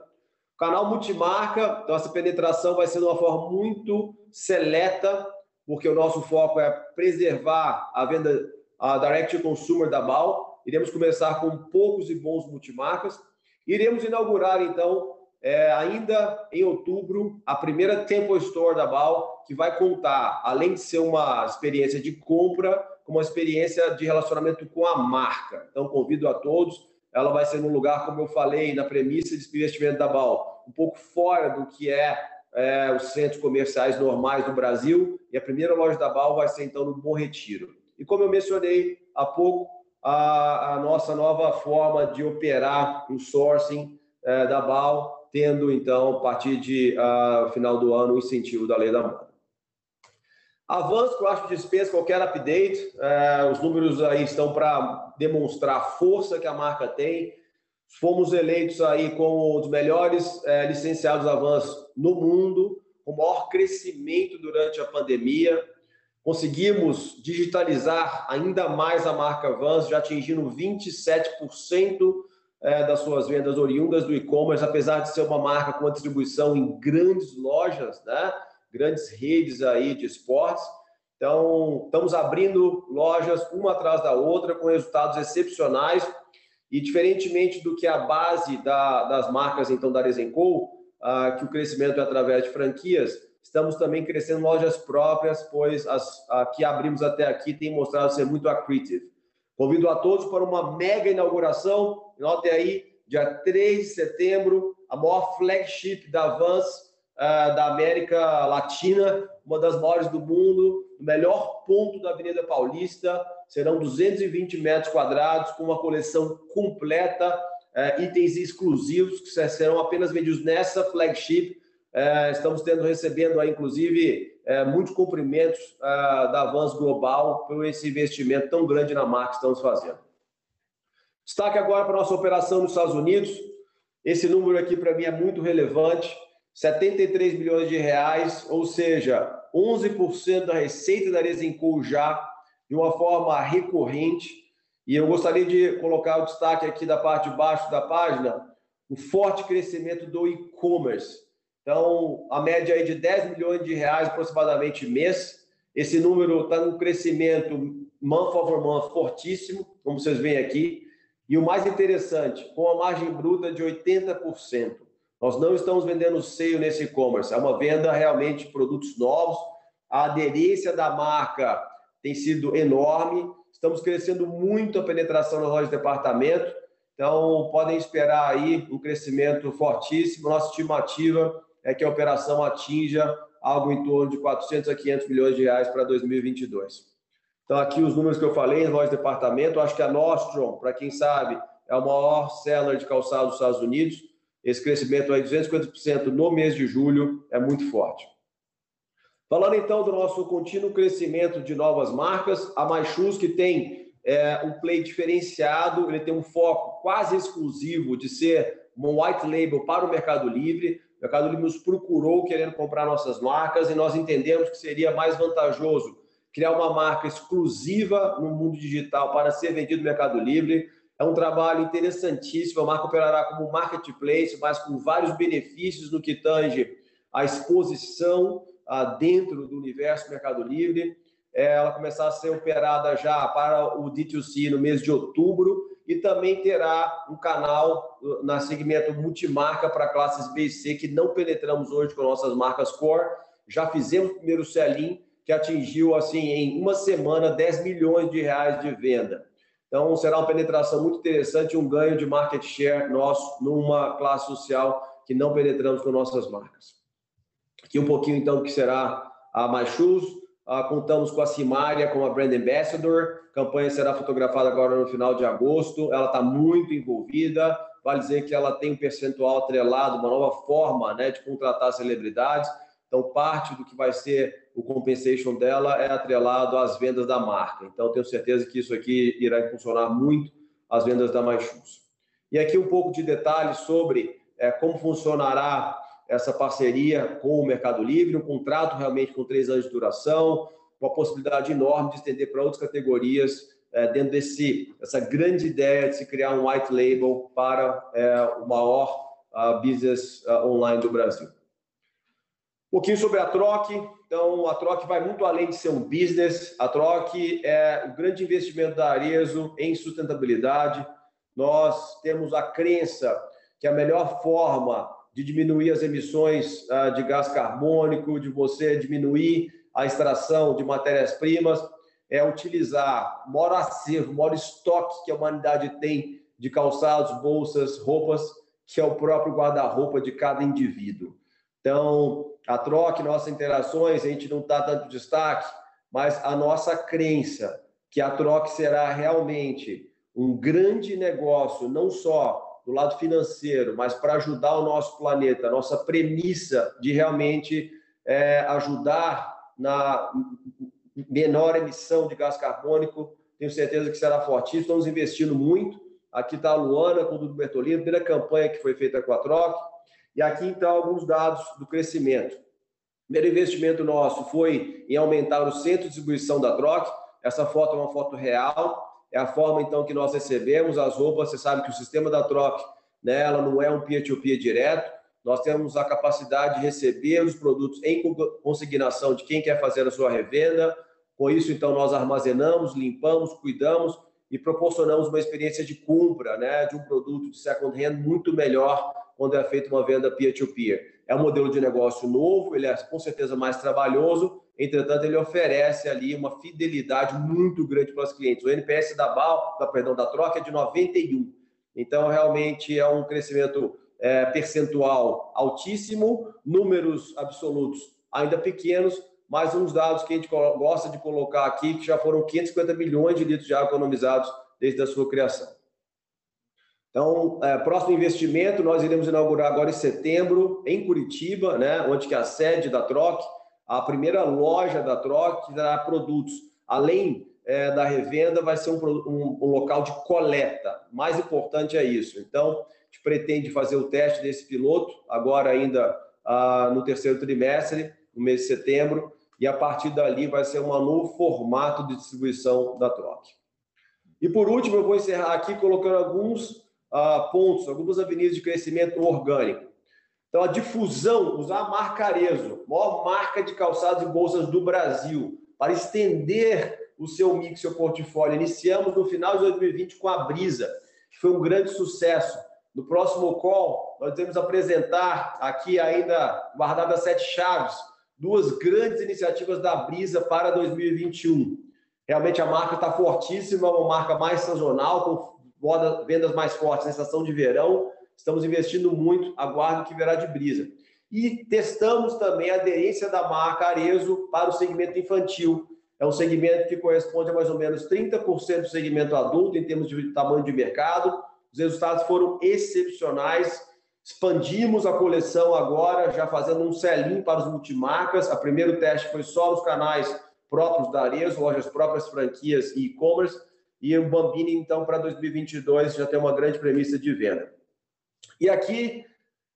Canal multimarca, então essa penetração vai ser de uma forma muito seleta, porque o nosso foco é preservar a venda a direct to consumer da BAL. Iremos começar com poucos e bons multimarcas. Iremos inaugurar, então, é, ainda em outubro, a primeira Temple Store da BAL, que vai contar, além de ser uma experiência de compra, com uma experiência de relacionamento com a marca. Então, convido a todos. Ela vai ser num lugar, como eu falei, na premissa de investimento da BAL, um pouco fora do que é, é os centros comerciais normais do Brasil. E a primeira loja da BAL vai ser, então, no Bom Retiro. E como eu mencionei há pouco, a, a nossa nova forma de operar o sourcing é, da BAL tendo, então, a partir de uh, final do ano, o incentivo da lei da moda. Avanço, que eu acho que dispensa qualquer update, uh, os números aí estão para demonstrar a força que a marca tem. Fomos eleitos aí como um dos melhores uh, licenciados Avanço no mundo, com maior crescimento durante a pandemia. Conseguimos digitalizar ainda mais a marca Avanço, já atingindo 27% é, das suas vendas oriundas do e-commerce, apesar de ser uma marca com distribuição em grandes lojas, né? grandes redes aí de esportes. Então, estamos abrindo lojas uma atrás da outra com resultados excepcionais e diferentemente do que a base da, das marcas então da Desenco, ah, que o crescimento é através de franquias, estamos também crescendo lojas próprias, pois as que abrimos até aqui têm mostrado ser muito accretive. Convido a todos para uma mega inauguração. Notem aí, dia 3 de setembro, a maior flagship da Vans uh, da América Latina, uma das maiores do mundo, o melhor ponto da Avenida Paulista. Serão 220 metros quadrados, com uma coleção completa, uh, itens exclusivos que serão apenas vendidos nessa flagship. Uh, estamos tendo recebendo aí, inclusive, muitos cumprimentos da Vans Global por esse investimento tão grande na marca que estamos fazendo. Destaque agora para a nossa operação nos Estados Unidos. Esse número aqui para mim é muito relevante. 73 milhões de reais, ou seja, 11% da receita da Resenco já de uma forma recorrente. E eu gostaria de colocar o destaque aqui da parte de baixo da página, o forte crescimento do e-commerce. Então, a média aí de 10 milhões de reais aproximadamente mês. Esse número está num crescimento month over month fortíssimo, como vocês veem aqui. E o mais interessante, com a margem bruta de 80%. Nós não estamos vendendo seio nesse e-commerce, é uma venda realmente de produtos novos. A aderência da marca tem sido enorme. Estamos crescendo muito a penetração nas lojas de departamento. Então, podem esperar aí um crescimento fortíssimo. Nossa estimativa é que a operação atinja algo em torno de 400 a 500 milhões de reais para 2022. Então, aqui os números que eu falei em lojas de departamento. Acho que a Nordstrom, para quem sabe, é o maior seller de calçado dos Estados Unidos esse crescimento aí, 250% no mês de julho, é muito forte. Falando então do nosso contínuo crescimento de novas marcas, a MyShoes que tem é, um play diferenciado, ele tem um foco quase exclusivo de ser um white label para o Mercado Livre. O Mercado Livre nos procurou querendo comprar nossas marcas e nós entendemos que seria mais vantajoso criar uma marca exclusiva no mundo digital para ser vendido no Mercado Livre é um trabalho interessantíssimo. A marca operará como marketplace, mas com vários benefícios no que tange a exposição dentro do universo Mercado Livre. É, ela começar a ser operada já para o D2C no mês de outubro e também terá um canal uh, na segmento multimarca para classes B e C que não penetramos hoje com nossas marcas core. Já fizemos o primeiro sell que atingiu assim em uma semana 10 milhões de reais de venda. Então, será uma penetração muito interessante um ganho de market share nosso numa classe social que não penetramos com nossas marcas. Aqui um pouquinho, então, que será a MyShoes. Ah, contamos com a Simária como a Brand Ambassador. A campanha será fotografada agora no final de agosto. Ela está muito envolvida. Vale dizer que ela tem um percentual atrelado, uma nova forma né, de contratar celebridades. Então, parte do que vai ser o compensation dela é atrelado às vendas da marca. Então, tenho certeza que isso aqui irá funcionar muito as vendas da MyShoes. E aqui um pouco de detalhes sobre é, como funcionará essa parceria com o Mercado Livre, um contrato realmente com três anos de duração, com a possibilidade enorme de estender para outras categorias é, dentro desse essa grande ideia de se criar um white label para é, o maior uh, business uh, online do Brasil. Um pouquinho sobre a Troc. Então, a Troc vai muito além de ser um business. A Troc é o grande investimento da Arezo em sustentabilidade. Nós temos a crença que a melhor forma de diminuir as emissões uh, de gás carbônico, de você diminuir a extração de matérias-primas, é utilizar maior acervo, maior estoque que a humanidade tem de calçados, bolsas, roupas, que é o próprio guarda-roupa de cada indivíduo. Então, a troca, nossas interações, a gente não está dando destaque, mas a nossa crença que a troca será realmente um grande negócio, não só do lado financeiro, mas para ajudar o nosso planeta, nossa premissa de realmente é, ajudar na menor emissão de gás carbônico, tenho certeza que será fortíssimo. Estamos investindo muito. Aqui está a Luana com o Dudu Bertolino, primeira campanha que foi feita com a Troca e aqui, então, alguns dados do crescimento. O primeiro investimento nosso foi em aumentar o centro de distribuição da Troc. Essa foto é uma foto real, é a forma, então, que nós recebemos as roupas. Você sabe que o sistema da Troc, né, ela não é um peer-to-peer -peer direto. Nós temos a capacidade de receber os produtos em consignação de quem quer fazer a sua revenda. Com isso, então, nós armazenamos, limpamos, cuidamos e proporcionamos uma experiência de compra né, de um produto de second hand muito melhor quando é feita uma venda peer-to-peer. -peer. É um modelo de negócio novo, ele é com certeza mais trabalhoso, entretanto, ele oferece ali uma fidelidade muito grande para os clientes. O NPS da BAL, da, perdão, da troca é de 91. Então, realmente é um crescimento é, percentual altíssimo, números absolutos ainda pequenos, mas uns dados que a gente gosta de colocar aqui, que já foram 550 milhões de litros de água economizados desde a sua criação. Então, é, próximo investimento, nós iremos inaugurar agora em setembro, em Curitiba, né, onde que é a sede da Troc, a primeira loja da Troc, que dará produtos, além é, da revenda, vai ser um, um, um, local de coleta. Mais importante é isso. Então, a gente pretende fazer o teste desse piloto, agora ainda ah, no terceiro trimestre, no mês de setembro, e a partir dali vai ser um novo formato de distribuição da Troc. E por último, eu vou encerrar aqui colocando alguns ah, pontos, algumas avenidas de crescimento orgânico. Então, a difusão, usar a marca Arezo, maior marca de calçados e bolsas do Brasil, para estender o seu mix, seu portfólio. Iniciamos no final de 2020 com a Brisa, que foi um grande sucesso. No próximo call, nós vamos apresentar aqui ainda guardadas sete chaves, duas grandes iniciativas da Brisa para 2021. Realmente a marca está fortíssima, uma marca mais sazonal, com vendas mais fortes na estação de verão. Estamos investindo muito, aguardo que verá de Brisa. E testamos também a aderência da marca Arezo para o segmento infantil. É um segmento que corresponde a mais ou menos 30% do segmento adulto em termos de tamanho de mercado. Os resultados foram excepcionais. Expandimos a coleção agora, já fazendo um selinho para os multimarcas. O primeiro teste foi só nos canais próprios da Arezo, lojas próprias, franquias e e-commerce. E o Bambini, então, para 2022 já tem uma grande premissa de venda. E aqui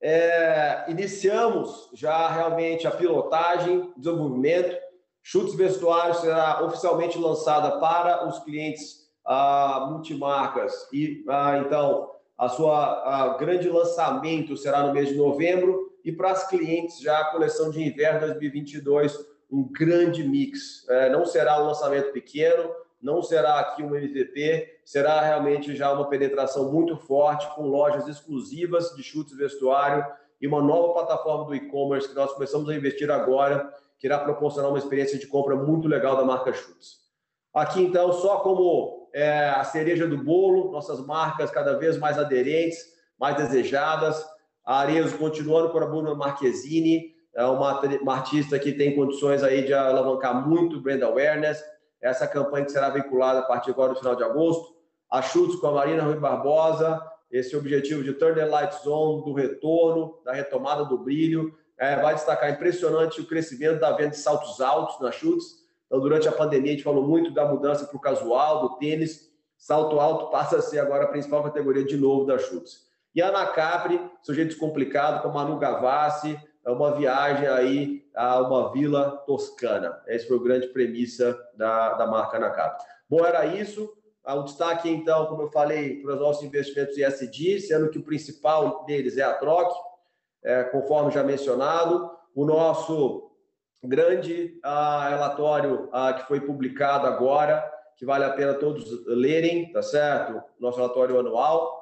é, iniciamos já realmente a pilotagem, desenvolvimento. Chutes Vestuário será oficialmente lançada para os clientes ah, multimarcas e ah, então a sua a grande lançamento será no mês de novembro e para as clientes já a coleção de inverno 2022 um grande mix. É, não será um lançamento pequeno, não será aqui um MVP, será realmente já uma penetração muito forte com lojas exclusivas de chutes vestuário e uma nova plataforma do e-commerce que nós começamos a investir agora, que irá proporcionar uma experiência de compra muito legal da marca Chutes. Aqui, então, só como é, a cereja do bolo, nossas marcas cada vez mais aderentes, mais desejadas. A Arezzo continuando com a Bruna Marquezine, é uma, uma, artista que tem condições aí de alavancar muito brand awareness. Essa campanha que será vinculada a partir agora do final de agosto. A Chutes com a Marina Rui Barbosa, esse objetivo de turn the lights on, do retorno, da retomada do brilho. É, vai destacar impressionante o crescimento da venda de saltos altos na Chutes. Então, durante a pandemia, a gente falou muito da mudança para o casual, do tênis. Salto alto passa a ser agora a principal categoria de novo da Chutes. E a Ana Capri, sujeito descomplicado, com a Manu Gavassi, uma viagem aí a uma vila toscana. Essa foi a grande premissa da, da marca Anacap. Bom, era isso. Ah, o destaque, então, como eu falei, para os nossos investimentos ESG, sendo que o principal deles é a troca, é, conforme já mencionado. O nosso grande ah, relatório ah, que foi publicado agora, que vale a pena todos lerem, tá certo? Nosso relatório anual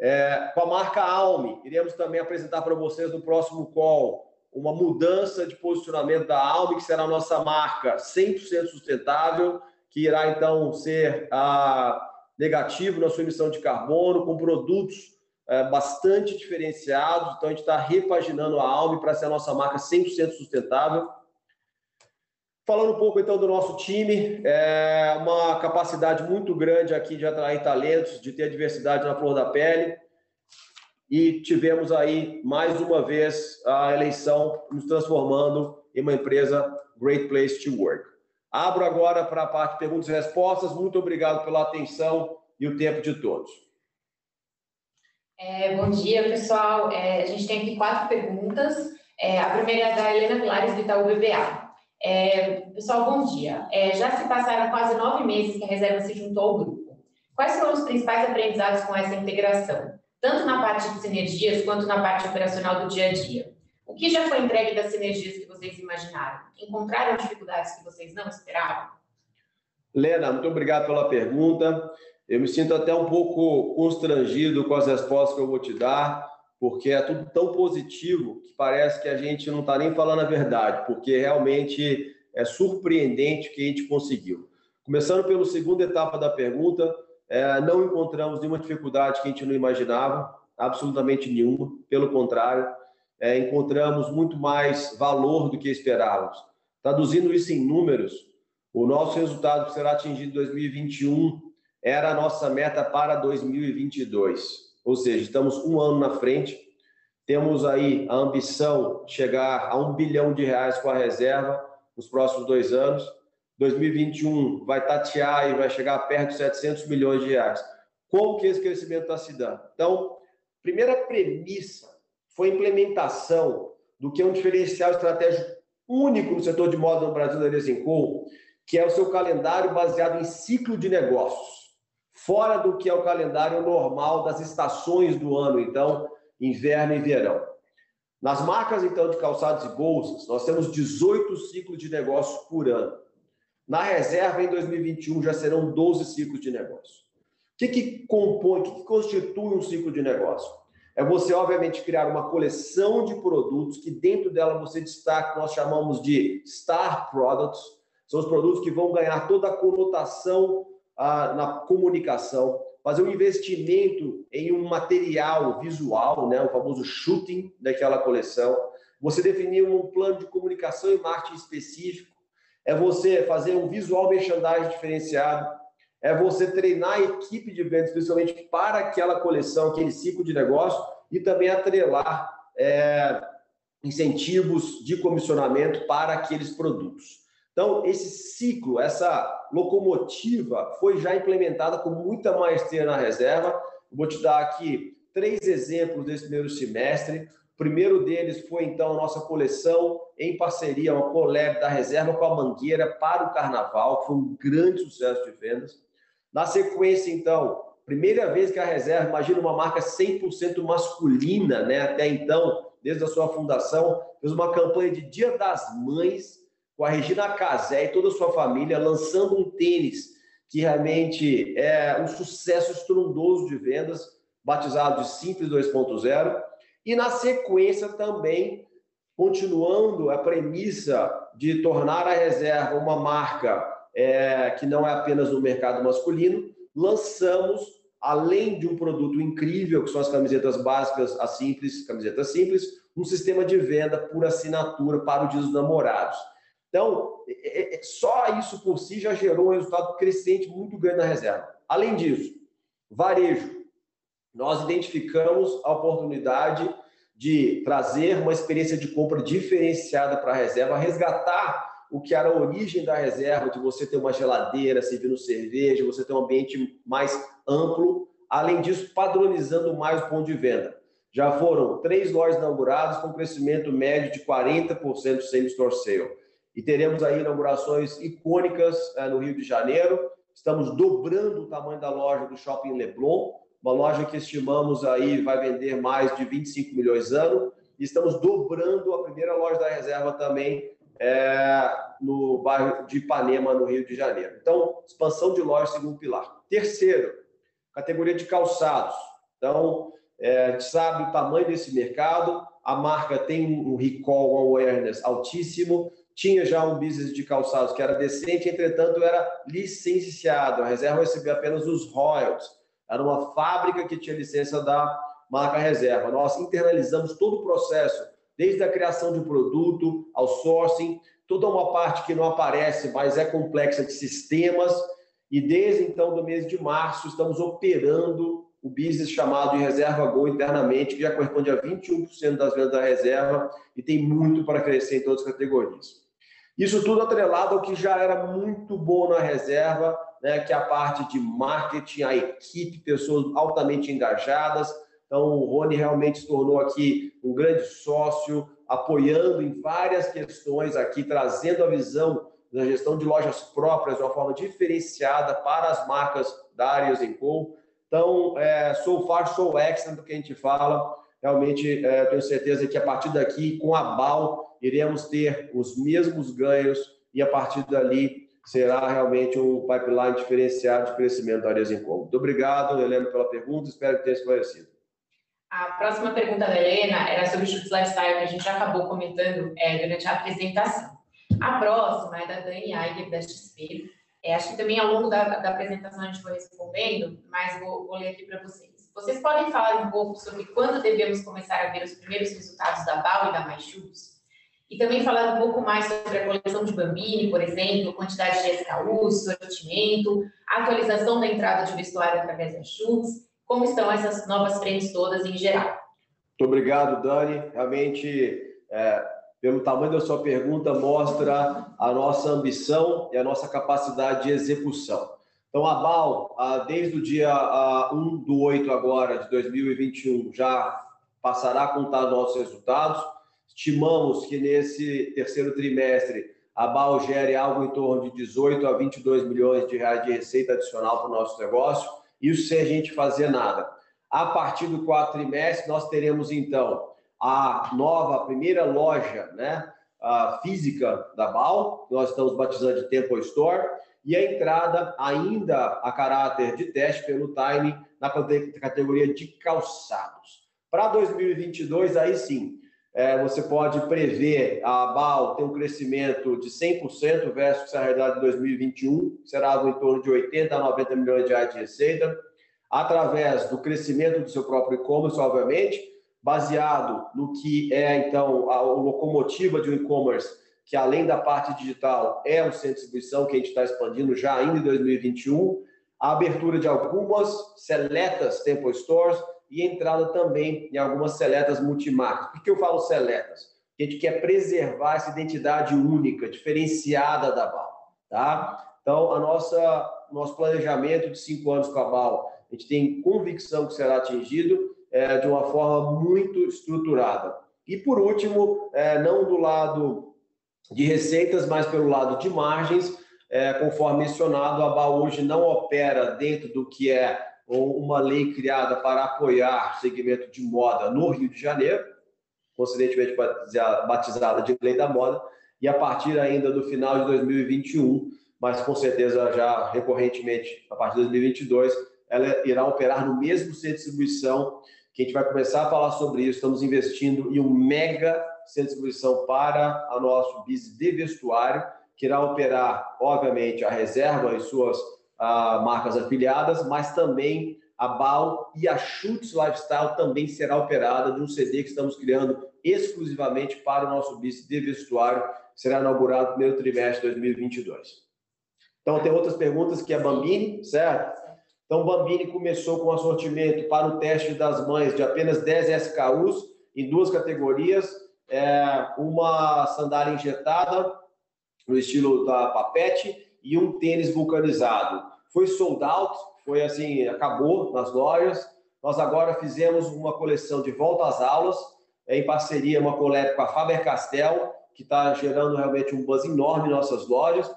é, com a marca Alme, iremos também apresentar para vocês no próximo call uma mudança de posicionamento da Alme, que será a nossa marca 100% sustentável, que irá então ser ah, negativo na sua emissão de carbono, com produtos é, bastante diferenciados. Então, a gente está repaginando a Alme para ser a nossa marca 100% sustentável. Falando um pouco então do nosso time, é uma capacidade muito grande aqui de atrair talentos, de ter diversidade na flor da pele. E tivemos aí mais uma vez a eleição nos transformando em uma empresa Great Place to Work. Abro agora para a parte de perguntas e respostas. Muito obrigado pela atenção e o tempo de todos. É, bom dia, pessoal. É, a gente tem aqui quatro perguntas. É, a primeira é da Helena Pilares, do Itaú BBA. É, pessoal, bom dia. É, já se passaram quase nove meses que a reserva se juntou ao grupo. Quais foram os principais aprendizados com essa integração, tanto na parte de sinergias quanto na parte operacional do dia a dia? O que já foi entregue das sinergias que vocês imaginaram? Encontraram dificuldades que vocês não esperavam? Lena, muito obrigado pela pergunta. Eu me sinto até um pouco constrangido com as respostas que eu vou te dar, porque é tudo tão positivo que parece que a gente não está nem falando a verdade, porque realmente é surpreendente o que a gente conseguiu. Começando pela segunda etapa da pergunta, é, não encontramos nenhuma dificuldade que a gente não imaginava. absolutamente nenhuma. Pelo contrário, é, encontramos muito mais valor do que esperávamos. Traduzindo isso em números, o nosso resultado que será atingido em 2021 era a nossa meta para 2022. Ou seja, estamos um ano na frente. Temos aí a ambição de chegar a um bilhão de reais com a reserva nos próximos dois anos. 2021 vai tatear e vai chegar perto de 700 milhões de reais. Como que esse crescimento está se dando? Então, primeira premissa foi a implementação do que é um diferencial estratégico único no setor de moda no Brasil da Desenco, que é o seu calendário baseado em ciclo de negócios, fora do que é o calendário normal das estações do ano, então, inverno e verão. Nas marcas, então, de calçados e bolsas, nós temos 18 ciclos de negócios por ano. Na reserva, em 2021, já serão 12 ciclos de negócio. O que, que compõe, o que, que constitui um ciclo de negócio? É você, obviamente, criar uma coleção de produtos que dentro dela você destaca, nós chamamos de Star Products, são os produtos que vão ganhar toda a conotação na comunicação, fazer um investimento em um material visual, né, o famoso shooting daquela coleção, você definir um plano de comunicação e marketing específico, é você fazer um visual merchandising diferenciado, é você treinar a equipe de vendas, especialmente para aquela coleção, aquele ciclo de negócio, e também atrelar é, incentivos de comissionamento para aqueles produtos. Então, esse ciclo, essa locomotiva foi já implementada com muita maestria na reserva. Vou te dar aqui três exemplos desse primeiro semestre. O primeiro deles foi, então, a nossa coleção em parceria, uma collab da reserva com a Mangueira para o Carnaval, que foi um grande sucesso de vendas. Na sequência, então, primeira vez que a reserva, imagina uma marca 100% masculina, né? Até então, desde a sua fundação, fez uma campanha de Dia das Mães com a Regina Casé e toda a sua família lançando um tênis que realmente é um sucesso estrondoso de vendas, batizado de Simples 2.0 e na sequência também, continuando a premissa de tornar a reserva uma marca é, que não é apenas no mercado masculino, lançamos, além de um produto incrível, que são as camisetas básicas, as simples, camisetas simples, um sistema de venda por assinatura para o Dia dos Namorados. Então, é, é, só isso por si já gerou um resultado crescente muito grande na reserva. Além disso, varejo nós identificamos a oportunidade de trazer uma experiência de compra diferenciada para a reserva, resgatar o que era a origem da reserva, de você ter uma geladeira servindo cerveja, você ter um ambiente mais amplo, além disso, padronizando mais o ponto de venda. Já foram três lojas inauguradas com crescimento médio de 40% sem store sale. E teremos aí inaugurações icônicas é, no Rio de Janeiro. Estamos dobrando o tamanho da loja do Shopping Leblon, uma loja que estimamos aí vai vender mais de 25 milhões ano, e estamos dobrando a primeira loja da reserva também é, no bairro de Ipanema, no Rio de Janeiro. Então, expansão de lojas, segundo pilar. Terceiro, categoria de calçados. Então, é, a gente sabe o tamanho desse mercado, a marca tem um recall, um awareness altíssimo, tinha já um business de calçados que era decente, entretanto, era licenciado. A reserva recebia apenas os royalties. Era uma fábrica que tinha licença da marca reserva. Nós internalizamos todo o processo, desde a criação de produto, ao sourcing, toda uma parte que não aparece, mas é complexa de sistemas. E desde então, do mês de março, estamos operando o business chamado de Reserva Go internamente, que já corresponde a 21% das vendas da reserva e tem muito para crescer em todas as categorias. Isso tudo atrelado ao que já era muito bom na reserva, né, que é a parte de marketing, a equipe, pessoas altamente engajadas. Então, o Rony realmente se tornou aqui um grande sócio, apoiando em várias questões aqui, trazendo a visão da gestão de lojas próprias de uma forma diferenciada para as marcas da Arias Co. Então, é, so far, so excellent do que a gente fala. Realmente, é, tenho certeza que a partir daqui, com a BAL, iremos ter os mesmos ganhos e a partir dali será realmente um pipeline diferenciado de crescimento da Áreas em. Muito obrigado, Helena, pela pergunta, espero que tenha esclarecido. A próxima pergunta da Helena era sobre Chutes Lifestyle, que a gente já acabou comentando é, durante a apresentação. A próxima é da Dani Aiger, da XP. É, acho que também ao longo da, da, apresentação a gente foi respondendo, mas vou, vou ler aqui para vocês. vocês podem falar um pouco sobre quando devemos começar a ver os primeiros resultados da BAL e da Mais Shoes? E também falar um pouco mais sobre a coleção de Bambini, por exemplo, quantidade de SKUs, sortimento, atualização da entrada de vestuário através das chutes, como estão essas novas frentes todas em geral. Muito obrigado, Dani. Realmente, é, pelo tamanho da sua pergunta, mostra a nossa ambição e a nossa capacidade de execução. Então, a BAL, desde o dia 1 do 8 agora de 2021, já passará a contar nossos resultados. Estimamos que nesse terceiro trimestre a BAL gere algo em torno de 18 a 22 milhões de reais de receita adicional para o nosso negócio, isso sem a gente fazer nada. A partir do quarto trimestre, nós teremos então a nova, a primeira loja né, a física da BAL, nós estamos batizando de Temple Store, e a entrada ainda a caráter de teste pelo time na categoria de calçados. Para 2022, aí sim, é, você pode prever a BAL ter um crescimento de 100% versus a realidade de 2021, será em torno de 80 a 90 milhões de reais de receita, através do crescimento do seu próprio e-commerce, obviamente, baseado no que é, então, a, locomotiva de um e-commerce, que além da parte digital é o centro de distribuição que a gente está expandindo já ainda em 2021, a abertura de algumas seletas Temple Stores e entrada também em algumas seletas multimarcas. Por que eu falo seletas? a gente quer preservar essa identidade única, diferenciada da BAL. Tá? Então, a nossa nosso planejamento de cinco anos com a BAL, a gente tem convicção que será atingido é, de uma forma muito estruturada. E, por último, é, não do lado de receitas, mas pelo lado de margens, é, conforme mencionado, a BAL hoje não opera dentro do que é ou uma lei criada para apoiar o segmento de moda no Rio de Janeiro, coincidentemente batizada de Lei da Moda, e a partir ainda do final de 2021, mas com certeza já recorrentemente, a partir de 2022, ela irá operar no mesmo centro de distribuição, que a gente vai começar a falar sobre isso, estamos investindo em um mega centro de distribuição para o nosso business de vestuário, que irá operar, obviamente, a reserva e suas marcas afiliadas, mas também a BAL e a Schutz Lifestyle também será operada de um CD que estamos criando exclusivamente para o nosso business de vestuário, será inaugurado no primeiro trimestre de 2022. Então, tem outras perguntas que é Bambini, certo? Então, Bambini começou com assortimento para o teste das mães de apenas 10 SKUs em duas categorias, é, uma sandália injetada no estilo da Papete e um tênis vulcanizado. Foi sold out, foi assim, acabou nas lojas. Nós agora fizemos uma coleção de volta às aulas, em parceria, uma coleta com a Faber-Castell, que está gerando realmente um buzz enorme em nossas lojas.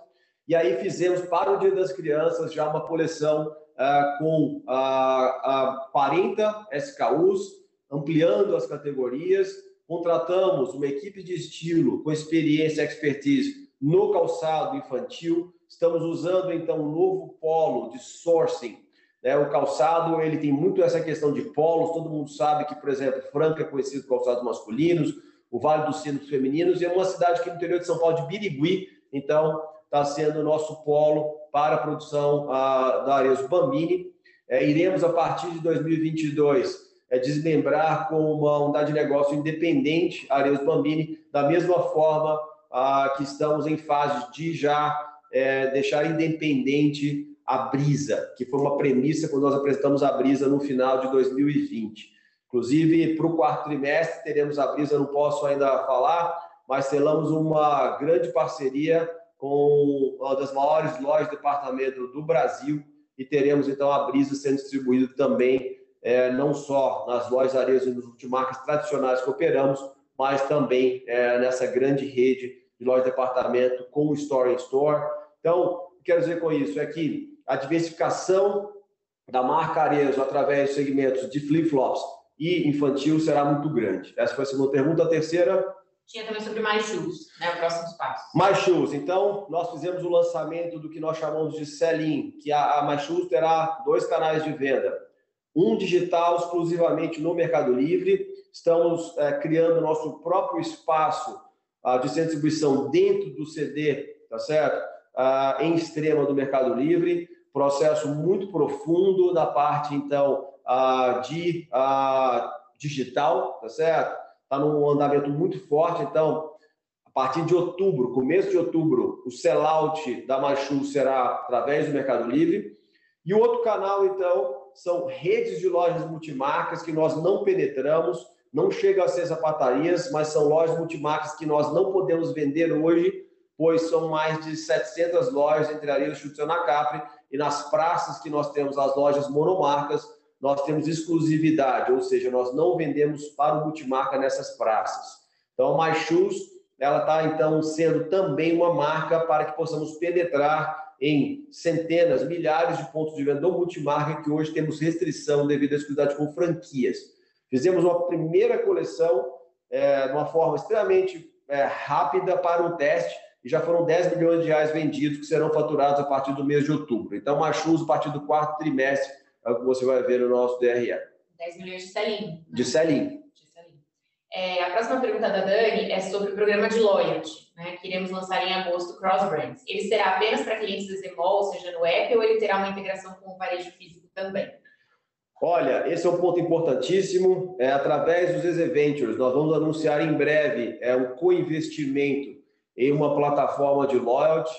E aí fizemos para o Dia das Crianças já uma coleção uh, com uh, 40 SKUs, ampliando as categorias. Contratamos uma equipe de estilo com experiência e expertise no calçado infantil, Estamos usando então um novo polo de sourcing. Né? O calçado ele tem muito essa questão de polos. Todo mundo sabe que, por exemplo, Franca é conhecido por calçados masculinos, o Vale dos Sinos femininos, e é uma cidade aqui no interior de São Paulo de Birigui. Então, está sendo o nosso polo para a produção uh, da Areus Bambini. É, iremos, a partir de 2022, é, desmembrar com uma unidade de negócio independente a Areus Bambini, da mesma forma uh, que estamos em fase de já é, deixar independente a Brisa, que foi uma premissa quando nós apresentamos a Brisa no final de 2020. Inclusive, para o quarto trimestre, teremos a Brisa, não posso ainda falar, mas selamos uma grande parceria com uma das maiores lojas de departamento do Brasil e teremos então a Brisa sendo distribuída também, é, não só nas lojas areias e nas multimarcas tradicionais que operamos, mas também é, nessa grande rede de lojas de departamento com Store in Store, então, o que quero dizer com isso é que a diversificação da marca Arezzo através de segmentos de flip-flops e infantil será muito grande. Essa foi a segunda pergunta. A terceira. Tinha também sobre mais shoes, né? Próximos passos. Mais shoes. Então, nós fizemos o lançamento do que nós chamamos de sell-in, que a, a Mais Shoes terá dois canais de venda. Um digital exclusivamente no Mercado Livre. Estamos é, criando nosso próprio espaço uh, de distribuição dentro do CD, tá certo? Uh, em extrema do Mercado Livre, processo muito profundo da parte, então, ah, de ah, digital, tá certo? Está num andamento muito forte, então, a partir de outubro, começo de outubro, o sellout da Machu será através do Mercado Livre. E o outro canal, então, são redes de lojas multimarcas que nós não penetramos, não chegam a ser sapatarias, mas são lojas multimarcas que nós não podemos vender hoje, pois são mais de 700 lojas entre Chute e Capri, e nas praças que nós temos as lojas monomarcas, nós temos exclusividade, ou seja, nós não vendemos para o multimarca nessas praças. Então, a MyShoes, ela está, então, sendo também uma marca para que possamos penetrar em centenas, milhares de pontos de venda do multimarca, que hoje temos restrição devido à exclusividade com franquias. Fizemos uma primeira coleção é, de uma forma extremamente é, rápida para um teste, e já foram 10 milhões de reais vendidos que serão faturados a partir do mês de outubro. Então, Machus, a partir do quarto trimestre, é o que você vai ver no nosso DRE. 10 milhões de selim. De selim. É, a próxima pergunta da Dani é sobre o programa de loyalty, né, que iremos lançar em agosto, Cross Brands. Ele será apenas para clientes do Zemol, seja no app, ou ele terá uma integração com o varejo físico também? Olha, esse é um ponto importantíssimo. É, através dos Exeventures, nós vamos anunciar em breve é, um co-investimento em uma plataforma de loyalty,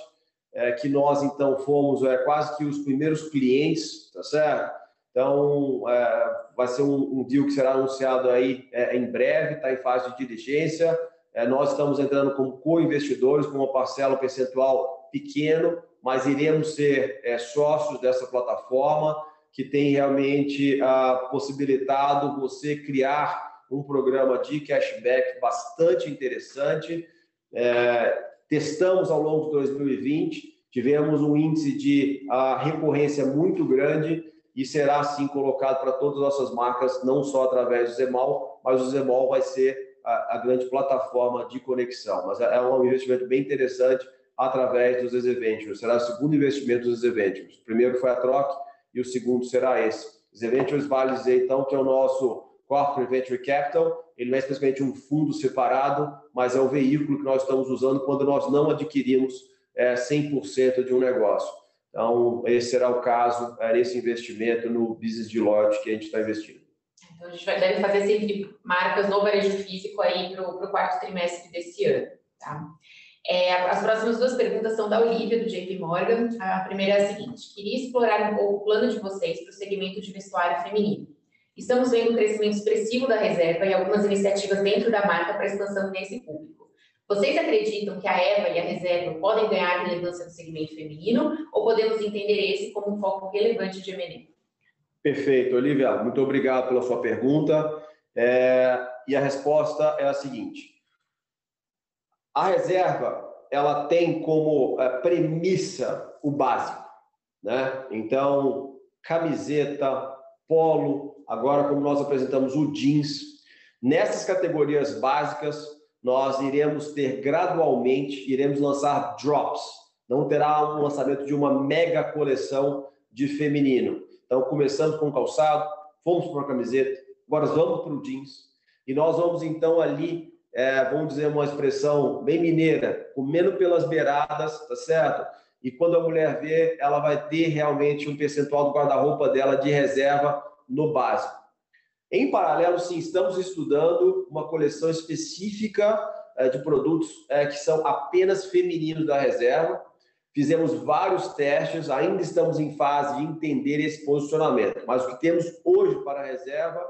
é, que nós então fomos é, quase que os primeiros clientes, tá certo? Então, é, vai ser um, um, deal que será anunciado aí é, em breve, está em fase de diligência. É, nós estamos entrando como co-investidores, com uma parcela percentual pequeno, mas iremos ser é, sócios dessa plataforma que tem realmente ah, possibilitado você criar um programa de cashback bastante interessante é, testamos ao longo de 2020, tivemos um índice de recorrência muito grande e será assim colocado para todas as nossas marcas, não só através do Zemal, mas o Zemal vai ser a, a grande plataforma de conexão. Mas é, é um investimento bem interessante através dos Exeventures. Será o segundo investimento dos Exeventures. O primeiro foi a Troc e o segundo será esse. Exeventures vale dizer, então, que é o nosso Corporate Venture Capital, ele não é simplesmente um fundo separado, mas é o veículo que nós estamos usando quando nós não adquirimos é, 100% de um negócio. Então, esse será o caso, é, esse investimento no business de lote que a gente está investindo. Então, a gente vai, deve fazer sempre marcas no varejo físico aí para o quarto trimestre desse ano. Tá? É, as próximas duas perguntas são da Olivia, do JP Morgan. A primeira é a seguinte: queria explorar um pouco o plano de vocês para o segmento de vestuário feminino. Estamos vendo um crescimento expressivo da reserva e algumas iniciativas dentro da marca para expansão nesse público. Vocês acreditam que a Eva e a reserva podem ganhar relevância no segmento feminino ou podemos entender esse como um foco relevante de M&A? Perfeito, Olivia. Muito obrigado pela sua pergunta. É, e a resposta é a seguinte: a reserva ela tem como é, premissa o básico, né? Então, camiseta, polo, agora como nós apresentamos o jeans. Nessas categorias básicas, nós iremos ter gradualmente, iremos lançar drops. Não terá um lançamento de uma mega coleção de feminino. Então, começamos com calçado, fomos para a camiseta, agora vamos para o jeans. E nós vamos, então, ali, é, vamos dizer uma expressão bem mineira, comendo pelas beiradas, tá certo? E quando a mulher vê, ela vai ter realmente um percentual do guarda-roupa dela de reserva no básico. Em paralelo, sim, estamos estudando uma coleção específica eh, de produtos eh, que são apenas femininos da reserva. Fizemos vários testes, ainda estamos em fase de entender esse posicionamento. Mas o que temos hoje para a reserva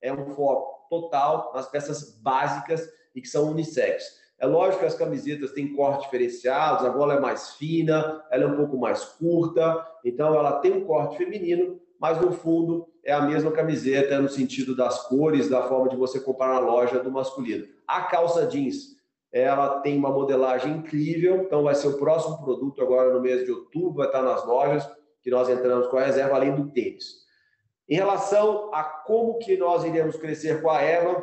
é um foco total nas peças básicas e que são unissex. É lógico que as camisetas têm cortes diferenciados, a gola é mais fina, ela é um pouco mais curta, então ela tem um corte feminino, mas no fundo é a mesma camiseta no sentido das cores, da forma de você comprar na loja do masculino. A calça jeans, ela tem uma modelagem incrível, então vai ser o próximo produto agora no mês de outubro, vai estar nas lojas que nós entramos com a reserva, além do tênis. Em relação a como que nós iremos crescer com a Eva,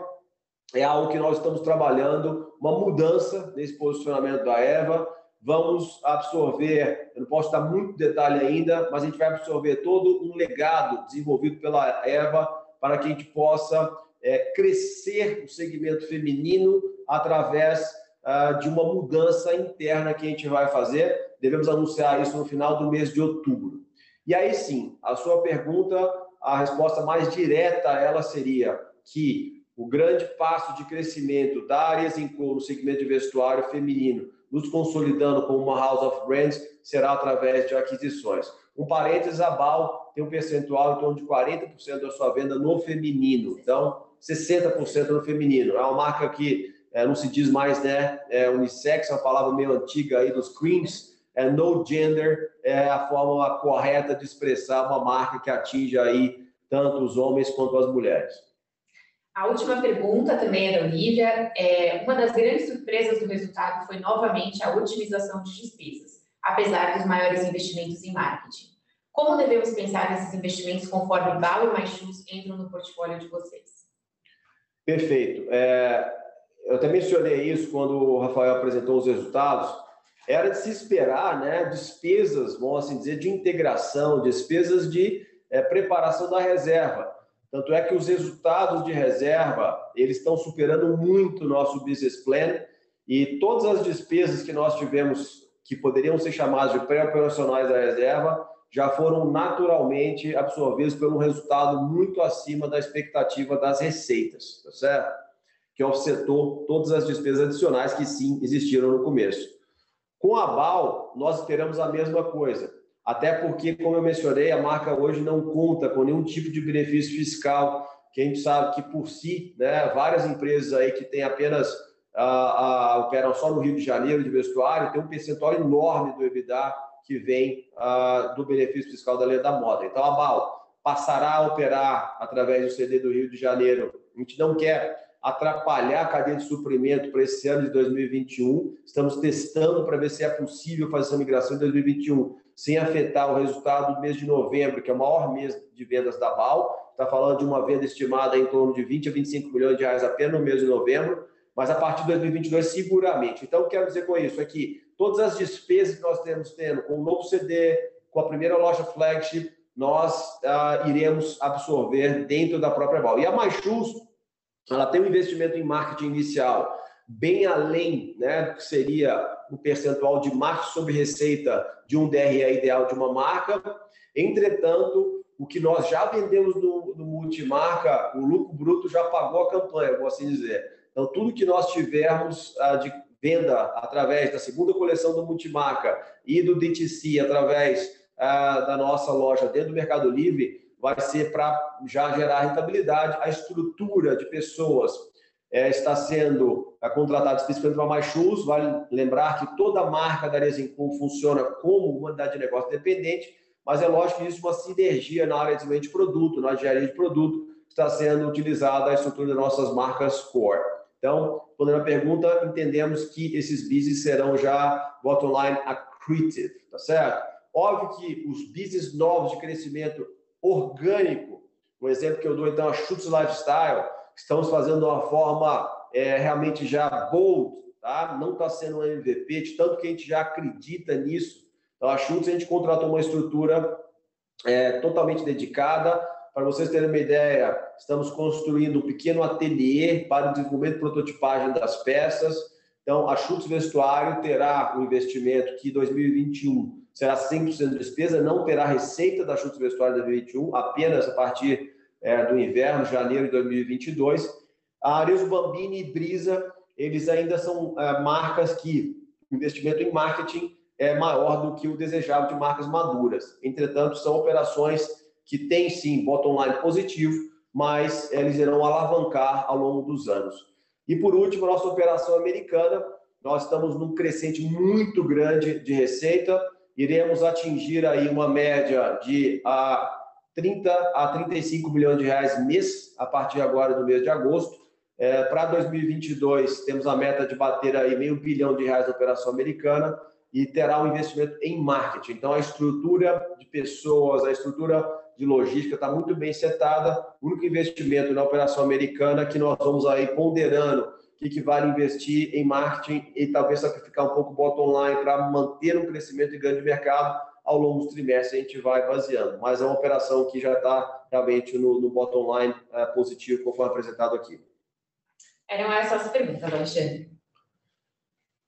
é algo que nós estamos trabalhando, uma mudança nesse posicionamento da Eva, vamos absorver, eu não posso dar muito detalhe ainda, mas a gente vai absorver todo um legado desenvolvido pela Eva para que a gente possa é, crescer o segmento feminino através uh, de uma mudança interna que a gente vai fazer. Devemos anunciar isso no final do mês de outubro. E aí sim, a sua pergunta a resposta mais direta ela seria que o grande passo de crescimento da Arias Inco no segmento de vestuário feminino, nos consolidando como uma house of brands, será através de aquisições. Um parênteses, a BAL tem um percentual em torno de 40% da sua venda no feminino. Então, 60% no feminino. É uma marca que é, não se diz mais né, é, unissex, é uma palavra meio antiga aí dos creams. É, no gender é a forma correta de expressar uma marca que atinja aí tanto os homens quanto as mulheres. A última pergunta também é da Olivia. É, uma das grandes surpresas do resultado foi novamente a otimização de despesas, apesar dos maiores investimentos em marketing. Como devemos pensar nesses investimentos conforme BAL e MyShoes entram no portfólio de vocês? Perfeito. É, eu até mencionei isso quando o Rafael apresentou os resultados. Era de se esperar né, despesas, vamos assim dizer, de integração, despesas de é, preparação da reserva. Tanto é que os resultados de reserva eles estão superando muito o nosso business plan e todas as despesas que nós tivemos que poderiam ser chamadas de pré-operacionais da reserva já foram naturalmente absorvidas pelo resultado muito acima da expectativa das receitas, tá certo? Que offsetou todas as despesas adicionais que sim existiram no começo. Com a BAL, nós esperamos a mesma coisa, até porque, como eu mencionei, a marca hoje não conta com nenhum tipo de benefício fiscal, que a gente sabe que por si, né, várias empresas aí que têm apenas operam só no Rio de Janeiro de vestuário, tem um percentual enorme do EBITDA que vem do benefício fiscal da lei da moda. Então, a BAL passará a operar através do CD do Rio de Janeiro. A gente não quer atrapalhar a cadeia de suprimento para esse ano de 2021. Estamos testando para ver se é possível fazer essa migração em 2021 sem afetar o resultado do mês de novembro, que é o maior mês de vendas da BAL. Está falando de uma venda estimada em torno de 20 a 25 milhões de reais apenas no mês de novembro, mas a partir de 2022 seguramente. Então, o que quero dizer com isso é que todas as despesas que nós temos tendo com o novo CD, com a primeira loja flagship, nós ah, iremos absorver dentro da própria BAL. E a Mais Justo, ela tem um investimento em marketing inicial bem além né, do que seria o percentual de marketing sobre receita de um DRE ideal de uma marca. Entretanto, o que nós já vendemos no, no multimarca, o lucro bruto já pagou a campanha, vou assim dizer. Então, tudo que nós tivermos ah, de venda através da segunda coleção do Multimarca e do DTC através ah, da nossa loja dentro do Mercado Livre vai ser para já gerar rentabilidade. A estrutura de pessoas é, está sendo é, contratada especificamente para mais shoes. Vale lembrar que toda marca da Resincool funciona como uma unidade de negócio independente, mas é lógico que isso é uma sinergia na área de desenvolvimento de produto, na engenharia de produto, está sendo utilizada a estrutura das nossas marcas core. Então, respondendo a pergunta, entendemos que esses business serão já bottom line accretive, tá certo? Óbvio que os business novos de crescimento orgânico, um exemplo que eu dou então, a Chutes Lifestyle, estamos fazendo de uma forma é, realmente já bold, tá? Não está sendo um MVP, de tanto que a gente já acredita nisso. Então, a Chutes a gente contratou uma estrutura é, totalmente dedicada, para vocês terem uma ideia, estamos construindo um pequeno ateliê para o desenvolvimento e prototipagem das peças. Então, a Chutes Vestuário terá um investimento que em 2021 será 100% de despesa, não terá receita da Chutes Vestuário de 2021, apenas a partir é, do inverno, janeiro de 2022. A Arezzo Bambini e Brisa, eles ainda são é, marcas que o investimento em marketing é maior do que o desejável de marcas maduras. Entretanto, são operações que tem sim bottom line positivo, mas eles irão alavancar ao longo dos anos. E por último, nossa operação americana, nós estamos num crescente muito grande de receita, iremos atingir aí uma média de a 30 a 35 milhões de reais mês a partir agora do mês de agosto. É, Para 2022 temos a meta de bater aí meio bilhão de reais na operação americana e terá um investimento em marketing. Então a estrutura de pessoas, a estrutura de logística está muito bem setada. O único investimento na operação americana que nós vamos aí ponderando o que, vale investir em marketing e talvez sacrificar um pouco o bottom line para manter um crescimento de grande mercado ao longo dos trimestres a gente vai baseando. Mas é uma operação que já está realmente no, no bottom line é, positivo, conforme apresentado aqui. Eram essas as perguntas, Alexandre.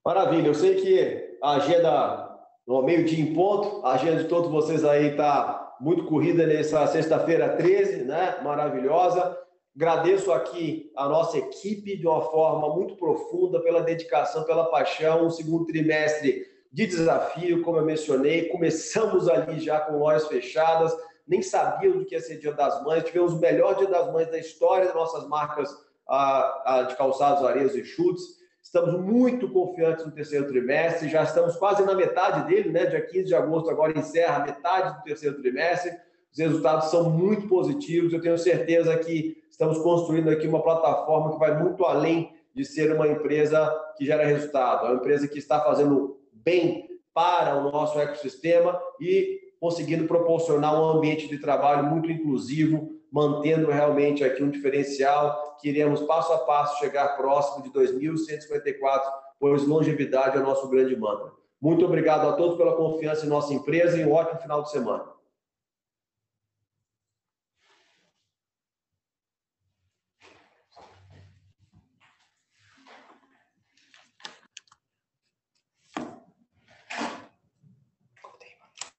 Maravilha. Eu sei que a agenda, no meio-dia em ponto, a agenda de todos vocês aí está muito corrida nessa sexta-feira 13, né? Maravilhosa. Agradeço aqui a nossa equipe de uma forma muito profunda pela dedicação, pela paixão. Um segundo trimestre de desafio, como eu mencionei. Começamos ali já com lojas fechadas, nem sabíamos do que ia ser Dia das Mães. Tivemos o melhor Dia das Mães da história das nossas marcas de calçados, areias e chutes. Estamos muito confiantes no terceiro trimestre, já estamos quase na metade dele, né? Dia 15 de agosto agora encerra a metade do terceiro trimestre. Os resultados são muito positivos. Eu tenho certeza que estamos construindo aqui uma plataforma que vai muito além de ser uma empresa que gera resultado. É uma empresa que está fazendo bem para o nosso ecossistema e conseguindo proporcionar um ambiente de trabalho muito inclusivo, mantendo realmente aqui um diferencial que iremos passo a passo chegar próximo de 2.154, pois longevidade é o nosso grande mantra. Muito obrigado a todos pela confiança em nossa empresa e um ótimo final de semana.